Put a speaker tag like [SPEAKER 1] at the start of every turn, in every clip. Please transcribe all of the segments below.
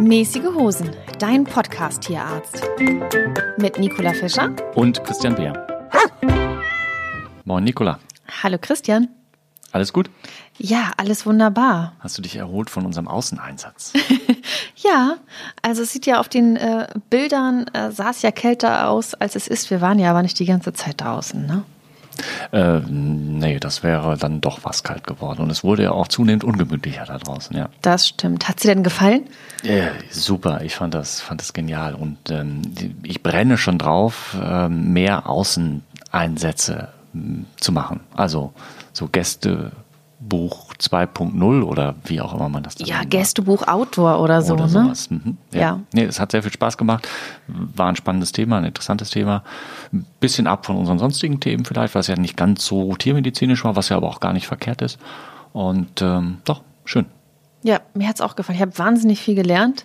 [SPEAKER 1] Mäßige Hosen, dein Podcast-Tierarzt. Mit Nicola Fischer
[SPEAKER 2] und Christian Beer. Moin, Nicola.
[SPEAKER 1] Hallo, Christian.
[SPEAKER 2] Alles gut?
[SPEAKER 1] Ja, alles wunderbar.
[SPEAKER 2] Hast du dich erholt von unserem Außeneinsatz?
[SPEAKER 1] ja, also es sieht ja auf den äh, Bildern, äh, sah es ja kälter aus, als es ist. Wir waren ja aber nicht die ganze Zeit draußen, ne?
[SPEAKER 2] Äh, nee, das wäre dann doch was kalt geworden. Und es wurde ja auch zunehmend ungemütlicher da draußen, ja.
[SPEAKER 1] Das stimmt. Hat sie denn gefallen?
[SPEAKER 2] Ja, super, ich fand das, fand das genial. Und ähm, ich brenne schon drauf, ähm, mehr Außeneinsätze hm, zu machen. Also so Gäste. Buch 2.0 oder wie auch immer man das
[SPEAKER 1] Ja, Gästebuch Outdoor oder so,
[SPEAKER 2] oder
[SPEAKER 1] ne?
[SPEAKER 2] Sowas. Mhm. Ja.
[SPEAKER 1] ja.
[SPEAKER 2] Nee, es hat sehr viel Spaß gemacht. War ein spannendes Thema, ein interessantes Thema. Ein bisschen ab von unseren sonstigen Themen vielleicht, was ja nicht ganz so tiermedizinisch war, was ja aber auch gar nicht verkehrt ist. Und ähm, doch, schön.
[SPEAKER 1] Ja, mir hat es auch gefallen. Ich habe wahnsinnig viel gelernt.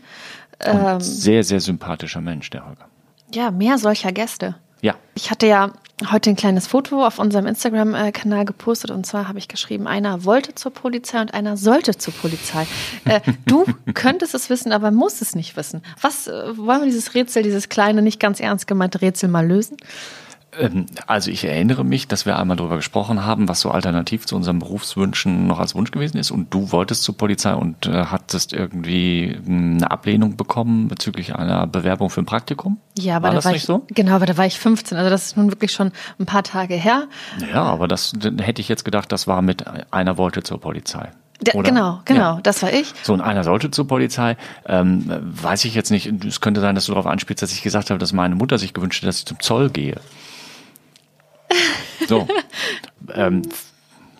[SPEAKER 2] Ähm, sehr, sehr sympathischer Mensch, der Holger.
[SPEAKER 1] Ja, mehr solcher Gäste.
[SPEAKER 2] Ja.
[SPEAKER 1] Ich hatte ja heute ein kleines Foto auf unserem Instagram-Kanal gepostet und zwar habe ich geschrieben, einer wollte zur Polizei und einer sollte zur Polizei. Äh, du könntest es wissen, aber musst es nicht wissen. Was äh, wollen wir dieses Rätsel, dieses kleine, nicht ganz ernst gemeinte Rätsel mal lösen?
[SPEAKER 2] Ähm, also ich erinnere mich, dass wir einmal darüber gesprochen haben, was so alternativ zu unseren Berufswünschen noch als Wunsch gewesen ist. Und du wolltest zur Polizei und äh, hattest irgendwie eine Ablehnung bekommen bezüglich einer Bewerbung für ein Praktikum.
[SPEAKER 1] Ja, aber
[SPEAKER 2] war
[SPEAKER 1] da
[SPEAKER 2] das
[SPEAKER 1] war
[SPEAKER 2] nicht
[SPEAKER 1] ich,
[SPEAKER 2] so?
[SPEAKER 1] Genau, aber da war ich 15. Also das ist nun wirklich schon ein paar Tage her.
[SPEAKER 2] Ja, aber das hätte ich jetzt gedacht, das war mit einer wollte zur Polizei.
[SPEAKER 1] Der, genau, genau, ja. das war ich.
[SPEAKER 2] So, und einer sollte zur Polizei. Ähm, weiß ich jetzt nicht, es könnte sein, dass du darauf anspielst, dass ich gesagt habe, dass meine Mutter sich gewünscht hat, dass ich zum Zoll gehe. So. ähm,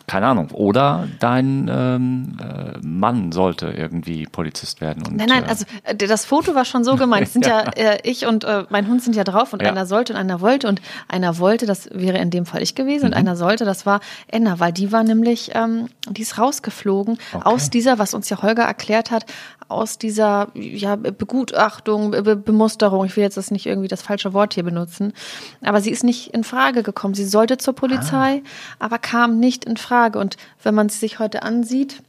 [SPEAKER 2] keine Ahnung. Oder dein ähm, äh, Mann sollte irgendwie Polizist werden. Und,
[SPEAKER 1] nein, nein, also äh, das Foto war schon so gemeint. Es sind ja, äh, ich und äh, mein Hund sind ja drauf und ja. einer sollte und einer wollte und einer wollte, das wäre in dem Fall ich gewesen mhm. und einer sollte, das war Enna, weil die war nämlich, ähm, die ist rausgeflogen okay. aus dieser, was uns ja Holger erklärt hat, aus dieser ja, Begutachtung, Be Bemusterung, ich will jetzt das nicht irgendwie das falsche Wort hier benutzen, aber sie ist nicht in Frage gekommen. Sie sollte zur Polizei, ah. aber kam nicht in Frage. Und wenn man sie sich heute ansieht,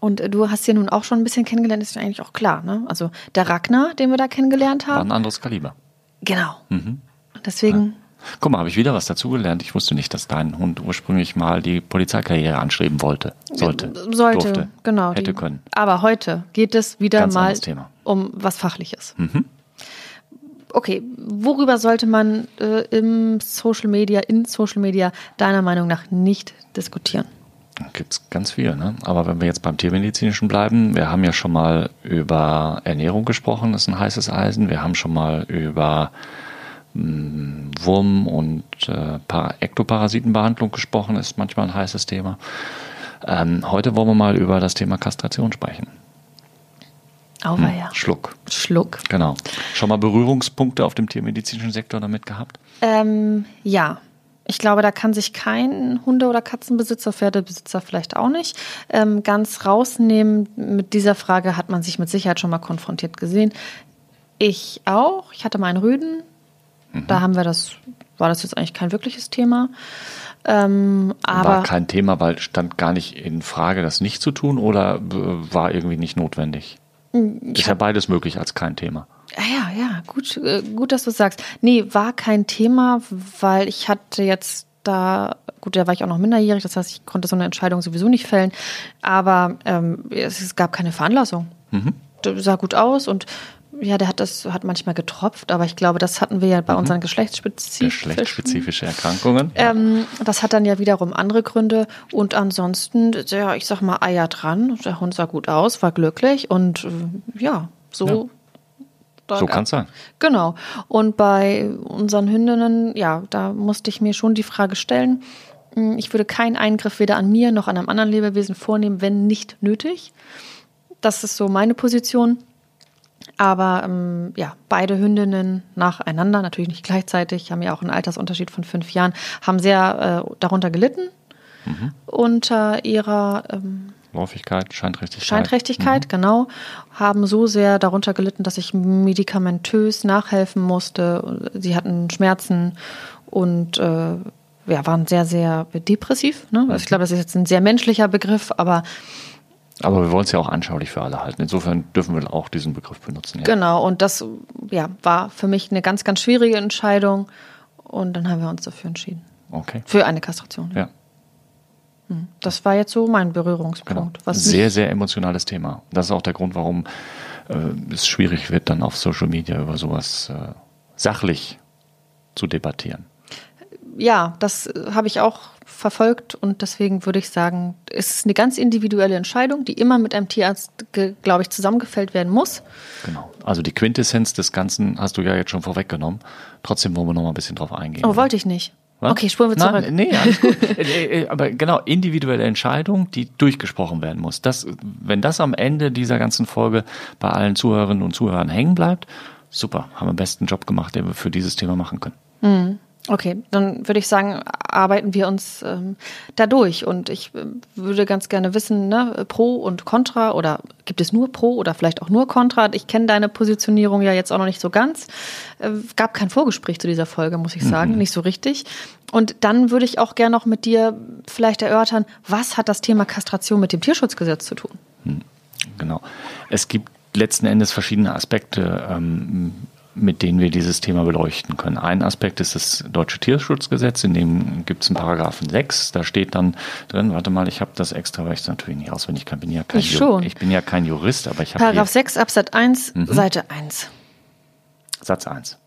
[SPEAKER 1] und du hast sie nun auch schon ein bisschen kennengelernt, ist ja eigentlich auch klar. Ne? Also der Ragnar, den wir da kennengelernt haben.
[SPEAKER 2] War ein anderes Kaliber.
[SPEAKER 1] Genau. Mhm. Deswegen. Ja.
[SPEAKER 2] Guck mal, habe ich wieder was dazugelernt. Ich wusste nicht, dass dein Hund ursprünglich mal die Polizeikarriere anstreben wollte. Sollte.
[SPEAKER 1] Sollte,
[SPEAKER 2] durfte,
[SPEAKER 1] genau.
[SPEAKER 2] Hätte
[SPEAKER 1] die,
[SPEAKER 2] können.
[SPEAKER 1] Aber heute geht es wieder mal um was Fachliches.
[SPEAKER 2] Mhm.
[SPEAKER 1] Okay, worüber sollte man äh, im Social Media, in Social Media deiner Meinung nach nicht diskutieren?
[SPEAKER 2] Gibt es ganz viel, ne? Aber wenn wir jetzt beim Tiermedizinischen bleiben, wir haben ja schon mal über Ernährung gesprochen, das ist ein heißes Eisen. Wir haben schon mal über Wurm- und äh, Ektoparasitenbehandlung gesprochen, ist manchmal ein heißes Thema. Ähm, heute wollen wir mal über das Thema Kastration sprechen.
[SPEAKER 1] Auweia.
[SPEAKER 2] Hm, Schluck.
[SPEAKER 1] Schluck.
[SPEAKER 2] Genau. Schon mal Berührungspunkte auf dem tiermedizinischen Sektor damit gehabt?
[SPEAKER 1] Ähm, ja. Ich glaube, da kann sich kein Hunde- oder Katzenbesitzer, Pferdebesitzer vielleicht auch nicht ähm, ganz rausnehmen. Mit dieser Frage hat man sich mit Sicherheit schon mal konfrontiert gesehen. Ich auch. Ich hatte meinen Rüden, Mhm. Da haben wir das, war das jetzt eigentlich kein wirkliches Thema. Ähm, aber
[SPEAKER 2] war kein Thema, weil stand gar nicht in Frage, das nicht zu tun oder war irgendwie nicht notwendig? Ist ja beides möglich als kein Thema.
[SPEAKER 1] Ja, ja, gut, äh, gut, dass du sagst. Nee, war kein Thema, weil ich hatte jetzt da, gut, da war ich auch noch minderjährig, das heißt, ich konnte so eine Entscheidung sowieso nicht fällen, aber ähm, es, es, gab keine Veranlassung. Mhm. Das sah gut aus und ja, der hat das hat manchmal getropft, aber ich glaube, das hatten wir ja bei mhm. unseren geschlechtsspezifischen
[SPEAKER 2] geschlechtsspezifische Erkrankungen.
[SPEAKER 1] Ähm, das hat dann ja wiederum andere Gründe und ansonsten, ja, ich sag mal Eier dran. Der Hund sah gut aus, war glücklich und äh, ja, so.
[SPEAKER 2] Ja. So kann es sein.
[SPEAKER 1] Genau. Und bei unseren Hündinnen, ja, da musste ich mir schon die Frage stellen, hm, ich würde keinen Eingriff weder an mir noch an einem anderen Lebewesen vornehmen, wenn nicht nötig. Das ist so meine Position. Aber ähm, ja, beide Hündinnen nacheinander, natürlich nicht gleichzeitig, haben ja auch einen Altersunterschied von fünf Jahren, haben sehr äh, darunter gelitten mhm. unter ihrer ähm,
[SPEAKER 2] Läufigkeit, Scheinträchtigkeit.
[SPEAKER 1] Scheinträchtigkeit, mhm. genau. Haben so sehr darunter gelitten, dass ich medikamentös nachhelfen musste. Sie hatten Schmerzen und äh, ja, waren sehr, sehr depressiv. Ne? Also ich glaube, das ist jetzt ein sehr menschlicher Begriff, aber
[SPEAKER 2] Aber wir wollen es ja auch anschaulich für alle halten. Insofern dürfen wir auch diesen Begriff benutzen.
[SPEAKER 1] Ja. Genau, und das ja, war für mich eine ganz, ganz schwierige Entscheidung. Und dann haben wir uns dafür entschieden.
[SPEAKER 2] Okay.
[SPEAKER 1] Für eine Kastration.
[SPEAKER 2] Ja.
[SPEAKER 1] Hm. Das war jetzt so mein Berührungspunkt.
[SPEAKER 2] Genau. sehr, sehr emotionales Thema. Das ist auch der Grund, warum äh, es schwierig wird, dann auf Social Media über sowas äh, sachlich zu debattieren.
[SPEAKER 1] Ja, das äh, habe ich auch verfolgt und deswegen würde ich sagen, es ist eine ganz individuelle Entscheidung, die immer mit einem Tierarzt, glaube ich, zusammengefällt werden muss.
[SPEAKER 2] Genau. Also die Quintessenz des Ganzen hast du ja jetzt schon vorweggenommen. Trotzdem wollen wir noch mal ein bisschen drauf eingehen.
[SPEAKER 1] Oh, wollte ich nicht. Was? Okay, spuren wir zurück.
[SPEAKER 2] Nein, nee, alles gut. Äh, äh, aber genau, individuelle Entscheidung, die durchgesprochen werden muss. Das, wenn das am Ende dieser ganzen Folge bei allen Zuhörerinnen und Zuhörern hängen bleibt, super, haben wir den besten Job gemacht, den wir für dieses Thema machen können.
[SPEAKER 1] Mhm. Okay, dann würde ich sagen, arbeiten wir uns ähm, da durch. Und ich äh, würde ganz gerne wissen, ne, Pro und Contra oder gibt es nur Pro oder vielleicht auch nur Contra? Ich kenne deine Positionierung ja jetzt auch noch nicht so ganz. Äh, gab kein Vorgespräch zu dieser Folge, muss ich sagen, mhm. nicht so richtig. Und dann würde ich auch gerne noch mit dir vielleicht erörtern, was hat das Thema Kastration mit dem Tierschutzgesetz zu tun? Hm,
[SPEAKER 2] genau. Es gibt letzten Endes verschiedene Aspekte. Ähm, mit denen wir dieses Thema beleuchten können. Ein Aspekt ist das deutsche Tierschutzgesetz, in dem gibt es einen Paragraphen 6, da steht dann drin, warte mal, ich habe das extra, weil ich es natürlich nicht auswendig kann, bin ja kein
[SPEAKER 1] ich, schon.
[SPEAKER 2] ich bin ja kein Jurist, aber ich habe
[SPEAKER 1] Paragraph 6 Absatz 1, mhm. Seite 1.
[SPEAKER 2] Satz 1.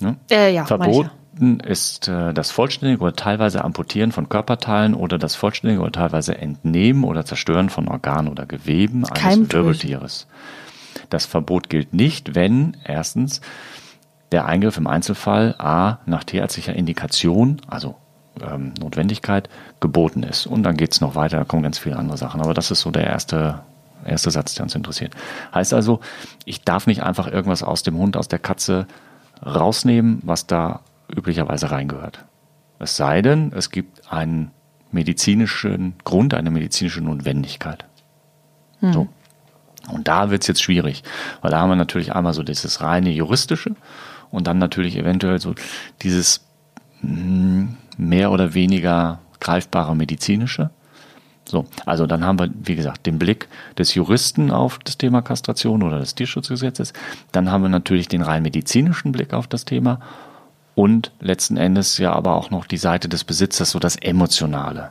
[SPEAKER 1] Ne? Äh, ja,
[SPEAKER 2] Verboten ist äh, das vollständige oder teilweise Amputieren von Körperteilen oder das vollständige oder teilweise Entnehmen oder Zerstören von Organen oder Geweben eines Wirbeltieres. Das Verbot gilt nicht, wenn erstens der Eingriff im Einzelfall A nach tierärztlicher Indikation, also ähm, Notwendigkeit, geboten ist. Und dann geht es noch weiter, da kommen ganz viele andere Sachen. Aber das ist so der erste, erste Satz, der uns interessiert. Heißt also, ich darf nicht einfach irgendwas aus dem Hund, aus der Katze rausnehmen, was da üblicherweise reingehört. Es sei denn, es gibt einen medizinischen Grund, eine medizinische Notwendigkeit. Hm. So. Und da wird es jetzt schwierig, weil da haben wir natürlich einmal so dieses reine juristische und dann natürlich eventuell so dieses hm, mehr oder weniger greifbare medizinische. So, also dann haben wir, wie gesagt, den Blick des Juristen auf das Thema Kastration oder des Tierschutzgesetzes. Dann haben wir natürlich den rein medizinischen Blick auf das Thema und letzten Endes ja aber auch noch die Seite des Besitzers, so das Emotionale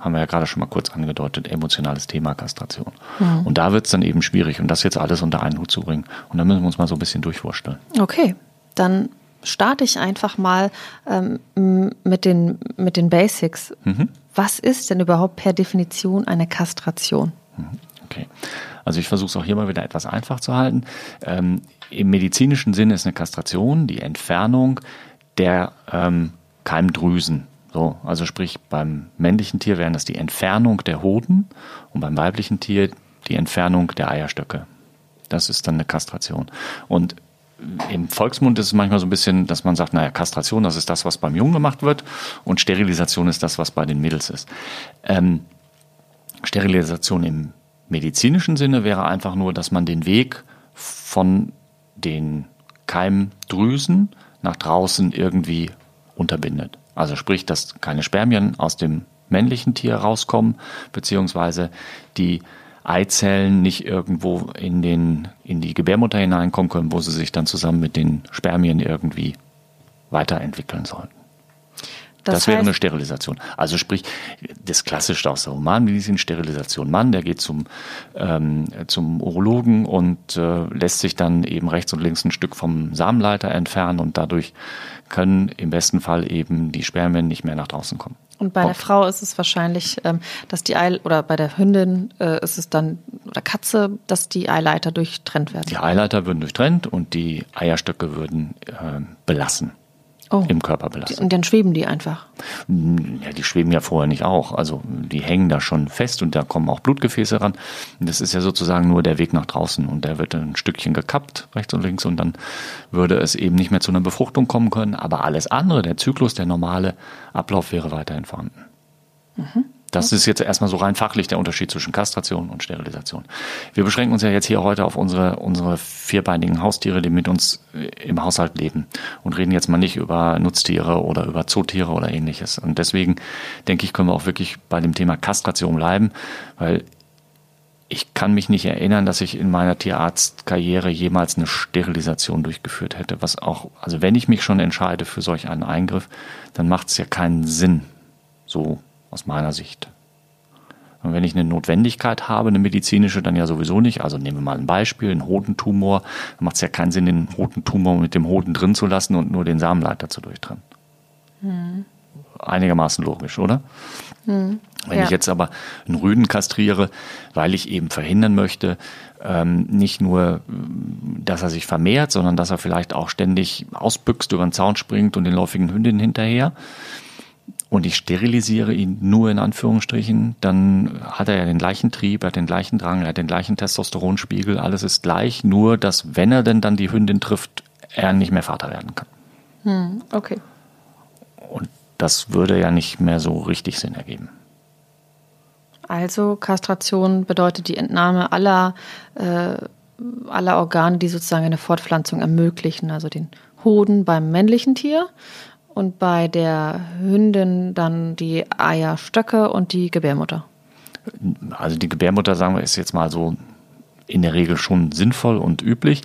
[SPEAKER 2] haben wir ja gerade schon mal kurz angedeutet, emotionales Thema Kastration. Mhm. Und da wird es dann eben schwierig, und das jetzt alles unter einen Hut zu bringen. Und da müssen wir uns mal so ein bisschen durchvorstellen.
[SPEAKER 1] Okay, dann starte ich einfach mal ähm, mit, den, mit den Basics. Mhm. Was ist denn überhaupt per Definition eine Kastration?
[SPEAKER 2] Mhm. Okay. Also ich versuche es auch hier mal wieder etwas einfach zu halten. Ähm, Im medizinischen Sinne ist eine Kastration die Entfernung der ähm, Keimdrüsen so, also sprich beim männlichen Tier wären das die Entfernung der Hoden und beim weiblichen Tier die Entfernung der Eierstöcke. Das ist dann eine Kastration. Und im Volksmund ist es manchmal so ein bisschen, dass man sagt, naja, Kastration, das ist das, was beim Jungen gemacht wird und Sterilisation ist das, was bei den Mädels ist. Ähm, Sterilisation im medizinischen Sinne wäre einfach nur, dass man den Weg von den Keimdrüsen nach draußen irgendwie unterbindet. Also sprich, dass keine Spermien aus dem männlichen Tier rauskommen, beziehungsweise die Eizellen nicht irgendwo in, den, in die Gebärmutter hineinkommen können, wo sie sich dann zusammen mit den Spermien irgendwie weiterentwickeln sollten. Das, das wäre eine Sterilisation. Also sprich, das Klassische aus der Humanmedizin, Sterilisation Mann, der geht zum, ähm, zum Urologen und äh, lässt sich dann eben rechts und links ein Stück vom Samenleiter entfernen und dadurch können im besten Fall eben die Spermien nicht mehr nach draußen kommen.
[SPEAKER 1] Und bei Punkt. der Frau ist es wahrscheinlich, ähm, dass die Ei oder bei der Hündin äh, ist es dann oder Katze, dass die Eileiter durchtrennt werden.
[SPEAKER 2] Die Eileiter würden durchtrennt und die Eierstöcke würden äh, belassen oh. im Körper belastet.
[SPEAKER 1] Und dann schweben die einfach?
[SPEAKER 2] Hm, ja, die schweben ja vorher nicht auch. Also die hängen da schon fest und da kommen auch Blutgefäße ran. Das ist ja sozusagen nur der Weg nach draußen und der wird ein Stückchen gekappt, rechts und links, und dann würde es eben nicht mehr zu einer Befruchtung kommen können. Aber alles andere, der Zyklus, der normale Ablauf wäre weiterhin vorhanden. Mhm. Das ist jetzt erstmal so rein fachlich der Unterschied zwischen Kastration und Sterilisation. Wir beschränken uns ja jetzt hier heute auf unsere, unsere vierbeinigen Haustiere, die mit uns äh, im Haushalt leben und reden jetzt mal nicht über Nutztiere oder über Zootiere oder ähnliches. Und deswegen denke ich, können wir auch wirklich bei dem Thema Kastration bleiben, weil ich kann mich nicht erinnern, dass ich in meiner Tierarztkarriere jemals eine Sterilisation durchgeführt hätte. Was auch, also wenn ich mich schon entscheide für solch einen Eingriff, dann macht es ja keinen Sinn, so aus meiner Sicht. Und wenn ich eine Notwendigkeit habe, eine medizinische, dann ja sowieso nicht. Also nehmen wir mal ein Beispiel, einen Hodentumor. Dann macht es ja keinen Sinn, den Hodentumor mit dem Hoden drin zu lassen und nur den Samenleiter zu durchtrennen. Hm. Einigermaßen logisch, oder? Hm. Wenn ja. ich jetzt aber einen Rüden kastriere, weil ich eben verhindern möchte, ähm, nicht nur, dass er sich vermehrt, sondern dass er vielleicht auch ständig ausbüchst, über den Zaun springt und den läufigen Hündinnen hinterher, und ich sterilisiere ihn nur in Anführungsstrichen, dann hat er ja den gleichen Trieb, er hat den gleichen Drang, er hat den gleichen Testosteronspiegel, alles ist gleich, nur dass wenn er denn dann die Hündin trifft, er nicht mehr Vater werden kann.
[SPEAKER 1] Hm, okay.
[SPEAKER 2] Und das würde ja nicht mehr so richtig Sinn ergeben.
[SPEAKER 1] Also Kastration bedeutet die Entnahme aller, äh, aller Organe, die sozusagen eine Fortpflanzung ermöglichen, also den Hoden beim männlichen Tier und bei der Hündin dann die Eierstöcke und die Gebärmutter.
[SPEAKER 2] Also die Gebärmutter, sagen wir, ist jetzt mal so in der Regel schon sinnvoll und üblich.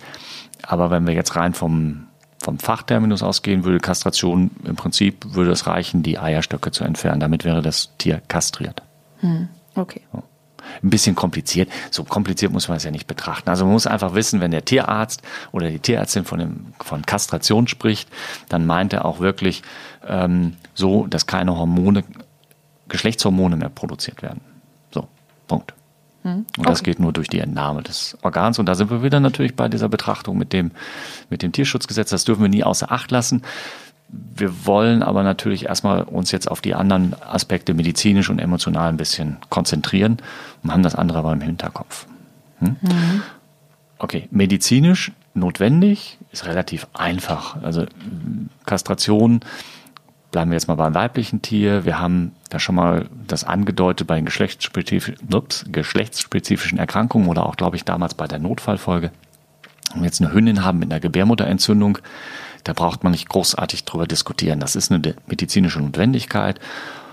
[SPEAKER 2] Aber wenn wir jetzt rein vom, vom Fachterminus ausgehen, würde Kastration im Prinzip würde es reichen, die Eierstöcke zu entfernen. Damit wäre das Tier kastriert.
[SPEAKER 1] Hm, okay.
[SPEAKER 2] So ein bisschen kompliziert. So kompliziert muss man es ja nicht betrachten. Also man muss einfach wissen, wenn der Tierarzt oder die Tierärztin von, dem, von Kastration spricht, dann meint er auch wirklich ähm, so, dass keine Hormone, Geschlechtshormone mehr produziert werden. So, Punkt. Hm, und das geht nur durch die Entnahme des Organs. Und da sind wir wieder natürlich bei dieser Betrachtung mit dem, mit dem Tierschutzgesetz. Das dürfen wir nie außer Acht lassen. Wir wollen aber natürlich erstmal uns jetzt auf die anderen Aspekte medizinisch und emotional ein bisschen konzentrieren und haben das andere aber im Hinterkopf. Hm? Mhm. Okay, medizinisch notwendig ist relativ einfach. Also Kastration, bleiben wir jetzt mal beim weiblichen Tier. Wir haben da schon mal das angedeutet bei den geschlechtsspezifischen, ups, geschlechtsspezifischen Erkrankungen oder auch, glaube ich, damals bei der Notfallfolge. Wenn wir jetzt eine Hündin haben mit einer Gebärmutterentzündung, da braucht man nicht großartig drüber diskutieren. Das ist eine medizinische Notwendigkeit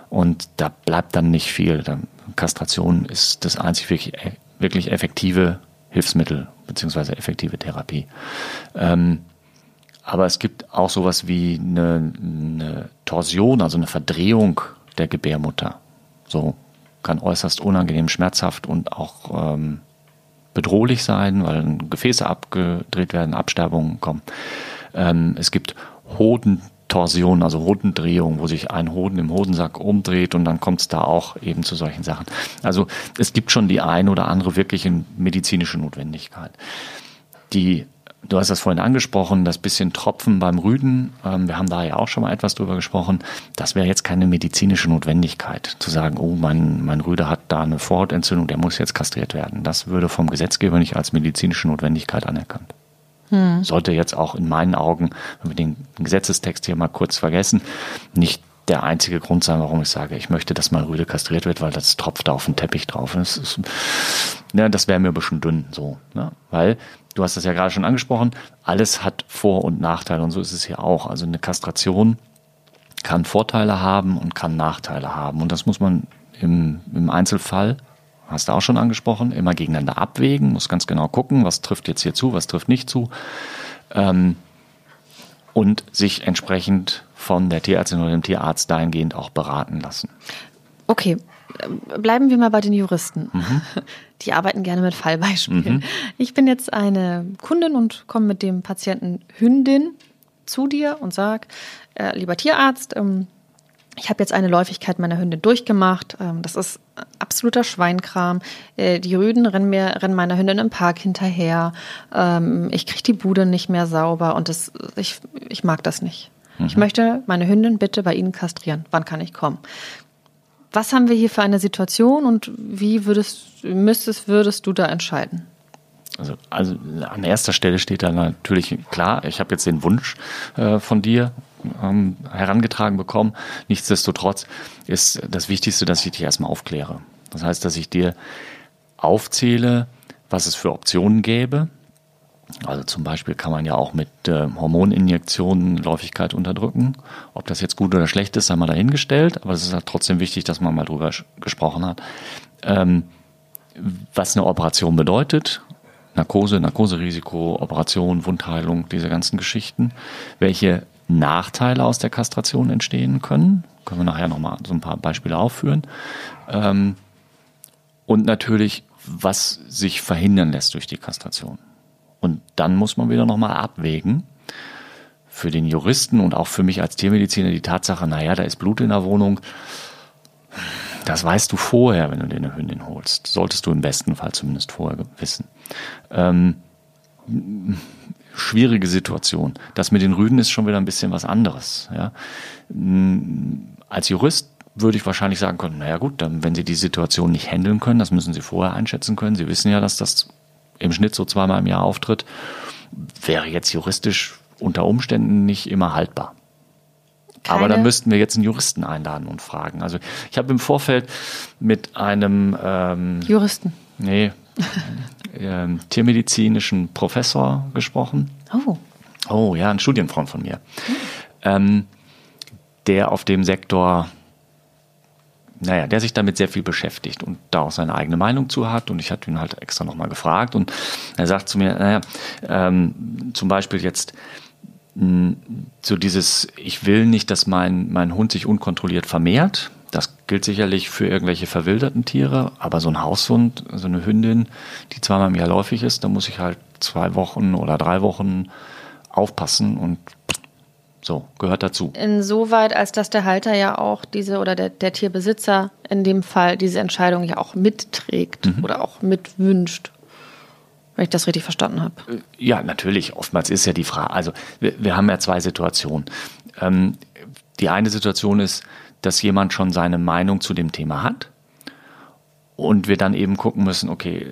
[SPEAKER 2] und da bleibt dann nicht viel. Kastration ist das einzig wirklich, wirklich effektive Hilfsmittel beziehungsweise effektive Therapie. Ähm, aber es gibt auch sowas wie eine, eine Torsion, also eine Verdrehung der Gebärmutter. So kann äußerst unangenehm, schmerzhaft und auch ähm, bedrohlich sein, weil Gefäße abgedreht werden, Absterbungen kommen. Ähm, es gibt Hodentorsion, also Hodendrehung, wo sich ein Hoden im Hodensack umdreht und dann kommt es da auch eben zu solchen Sachen. Also es gibt schon die ein oder andere wirkliche medizinische Notwendigkeit. Die Du hast das vorhin angesprochen, das bisschen Tropfen beim Rüden. Ähm, wir haben da ja auch schon mal etwas drüber gesprochen. Das wäre jetzt keine medizinische Notwendigkeit, zu sagen, oh, mein, mein Rüde hat da eine Vorhautentzündung, der muss jetzt kastriert werden. Das würde vom Gesetzgeber nicht als medizinische Notwendigkeit anerkannt. Hm. Sollte jetzt auch in meinen Augen, wenn wir den Gesetzestext hier mal kurz vergessen, nicht der einzige Grund sein, warum ich sage, ich möchte, dass mein Rüde kastriert wird, weil das tropft da auf den Teppich drauf. Das, ja, das wäre mir ein bisschen dünn so. Ne? Weil, du hast das ja gerade schon angesprochen, alles hat Vor- und Nachteile und so ist es hier auch. Also eine Kastration kann Vorteile haben und kann Nachteile haben. Und das muss man im, im Einzelfall hast du auch schon angesprochen, immer gegeneinander abwägen, muss ganz genau gucken, was trifft jetzt hier zu, was trifft nicht zu. Ähm, und sich entsprechend von der Tierärztin oder dem Tierarzt dahingehend auch beraten lassen.
[SPEAKER 1] Okay, bleiben wir mal bei den Juristen. Mhm. Die arbeiten gerne mit Fallbeispielen. Mhm. Ich bin jetzt eine Kundin und komme mit dem Patienten Hündin zu dir und sage, äh, lieber Tierarzt, ähm, ich habe jetzt eine Läufigkeit meiner Hündin durchgemacht. Ähm, das ist absoluter Schweinkram. Äh, die Rüden rennen mir, rennen meiner Hündin im Park hinterher. Ähm, ich kriege die Bude nicht mehr sauber und das, ich, ich mag das nicht. Mhm. Ich möchte meine Hündin bitte bei Ihnen kastrieren. Wann kann ich kommen? Was haben wir hier für eine Situation und wie würdest, müsstest, würdest du da entscheiden?
[SPEAKER 2] Also, also an erster Stelle steht da natürlich klar, ich habe jetzt den Wunsch äh, von dir ähm, herangetragen bekommen. Nichtsdestotrotz ist das Wichtigste, dass ich dich erstmal aufkläre. Das heißt, dass ich dir aufzähle, was es für Optionen gäbe. Also zum Beispiel kann man ja auch mit äh, Hormoninjektionen Läufigkeit unterdrücken. Ob das jetzt gut oder schlecht ist, sei mal dahingestellt, aber es ist halt trotzdem wichtig, dass man mal drüber gesprochen hat. Ähm, was eine Operation bedeutet. Narkose, Narkoserisiko, Operation, Wundheilung, diese ganzen Geschichten. Welche Nachteile aus der Kastration entstehen können. Können wir nachher nochmal so ein paar Beispiele aufführen. Ähm, und natürlich, was sich verhindern lässt durch die Kastration. Und dann muss man wieder nochmal abwägen. Für den Juristen und auch für mich als Tiermediziner die Tatsache, naja, da ist Blut in der Wohnung. Das weißt du vorher, wenn du dir eine Hündin holst. Solltest du im besten Fall zumindest vorher wissen. Ähm, schwierige Situation. Das mit den Rüden ist schon wieder ein bisschen was anderes. Ja. Als Jurist würde ich wahrscheinlich sagen können, naja gut, dann, wenn Sie die Situation nicht handeln können, das müssen Sie vorher einschätzen können. Sie wissen ja, dass das im Schnitt so zweimal im Jahr auftritt, wäre jetzt juristisch unter Umständen nicht immer haltbar. Keine. Aber dann müssten wir jetzt einen Juristen einladen und fragen. Also ich habe im Vorfeld mit einem ähm,
[SPEAKER 1] Juristen.
[SPEAKER 2] Nee, ähm, tiermedizinischen Professor gesprochen.
[SPEAKER 1] Oh.
[SPEAKER 2] Oh ja, ein Studienfreund von mir. Mhm. Ähm, der auf dem Sektor naja, der sich damit sehr viel beschäftigt und da auch seine eigene Meinung zu hat. Und ich hatte ihn halt extra nochmal gefragt und er sagt zu mir, naja, ähm, zum Beispiel jetzt mh, so dieses, ich will nicht, dass mein, mein Hund sich unkontrolliert vermehrt. Das gilt sicherlich für irgendwelche verwilderten Tiere, aber so ein Haushund, so eine Hündin, die zweimal im Jahr läufig ist, da muss ich halt zwei Wochen oder drei Wochen aufpassen und so, gehört dazu.
[SPEAKER 1] Insoweit, als dass der Halter ja auch diese oder der, der Tierbesitzer in dem Fall diese Entscheidung ja auch mitträgt mhm. oder auch mitwünscht. Wenn ich das richtig verstanden habe. Äh,
[SPEAKER 2] ja, natürlich. Oftmals ist ja die Frage, also wir, wir haben ja zwei Situationen. Ähm, die eine Situation ist, dass jemand schon seine Meinung zu dem Thema hat und wir dann eben gucken müssen, okay,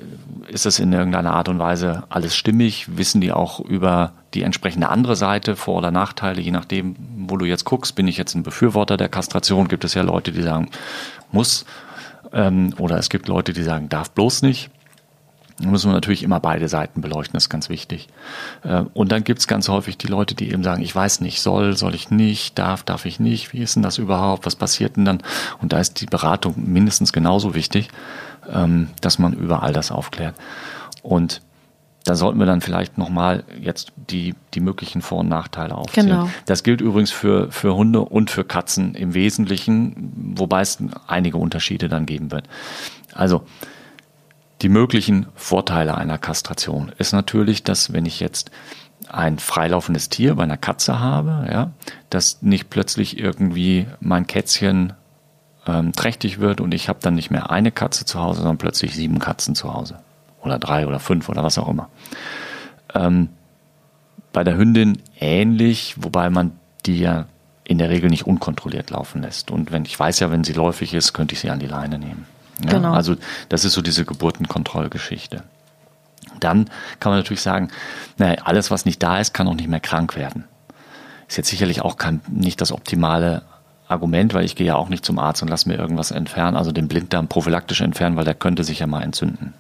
[SPEAKER 2] ist das in irgendeiner Art und Weise alles stimmig? Wissen die auch über die entsprechende andere Seite, Vor- oder Nachteile, je nachdem, wo du jetzt guckst? Bin ich jetzt ein Befürworter der Kastration? Gibt es ja Leute, die sagen, muss. Ähm, oder es gibt Leute, die sagen, darf bloß nicht. Da müssen wir natürlich immer beide Seiten beleuchten, das ist ganz wichtig. Äh, und dann gibt es ganz häufig die Leute, die eben sagen, ich weiß nicht, soll, soll ich nicht, darf, darf ich nicht, wie ist denn das überhaupt, was passiert denn dann? Und da ist die Beratung mindestens genauso wichtig, ähm, dass man über all das aufklärt. Und da sollten wir dann vielleicht nochmal jetzt die, die möglichen Vor- und Nachteile aufzählen. Genau. Das gilt übrigens für, für Hunde und für Katzen im Wesentlichen, wobei es einige Unterschiede dann geben wird. Also, die möglichen Vorteile einer Kastration ist natürlich, dass wenn ich jetzt ein freilaufendes Tier bei einer Katze habe, ja, dass nicht plötzlich irgendwie mein Kätzchen ähm, trächtig wird und ich habe dann nicht mehr eine Katze zu Hause, sondern plötzlich sieben Katzen zu Hause. Oder drei oder fünf oder was auch immer. Ähm, bei der Hündin ähnlich, wobei man die ja in der Regel nicht unkontrolliert laufen lässt. Und wenn ich weiß ja, wenn sie läufig ist, könnte ich sie an die Leine nehmen. Ja, genau. Also das ist so diese Geburtenkontrollgeschichte. Dann kann man natürlich sagen, naja, alles, was nicht da ist, kann auch nicht mehr krank werden. Ist jetzt sicherlich auch kein, nicht das optimale Argument, weil ich gehe ja auch nicht zum Arzt und lasse mir irgendwas entfernen, also den Blinddarm prophylaktisch entfernen, weil der könnte sich ja mal entzünden.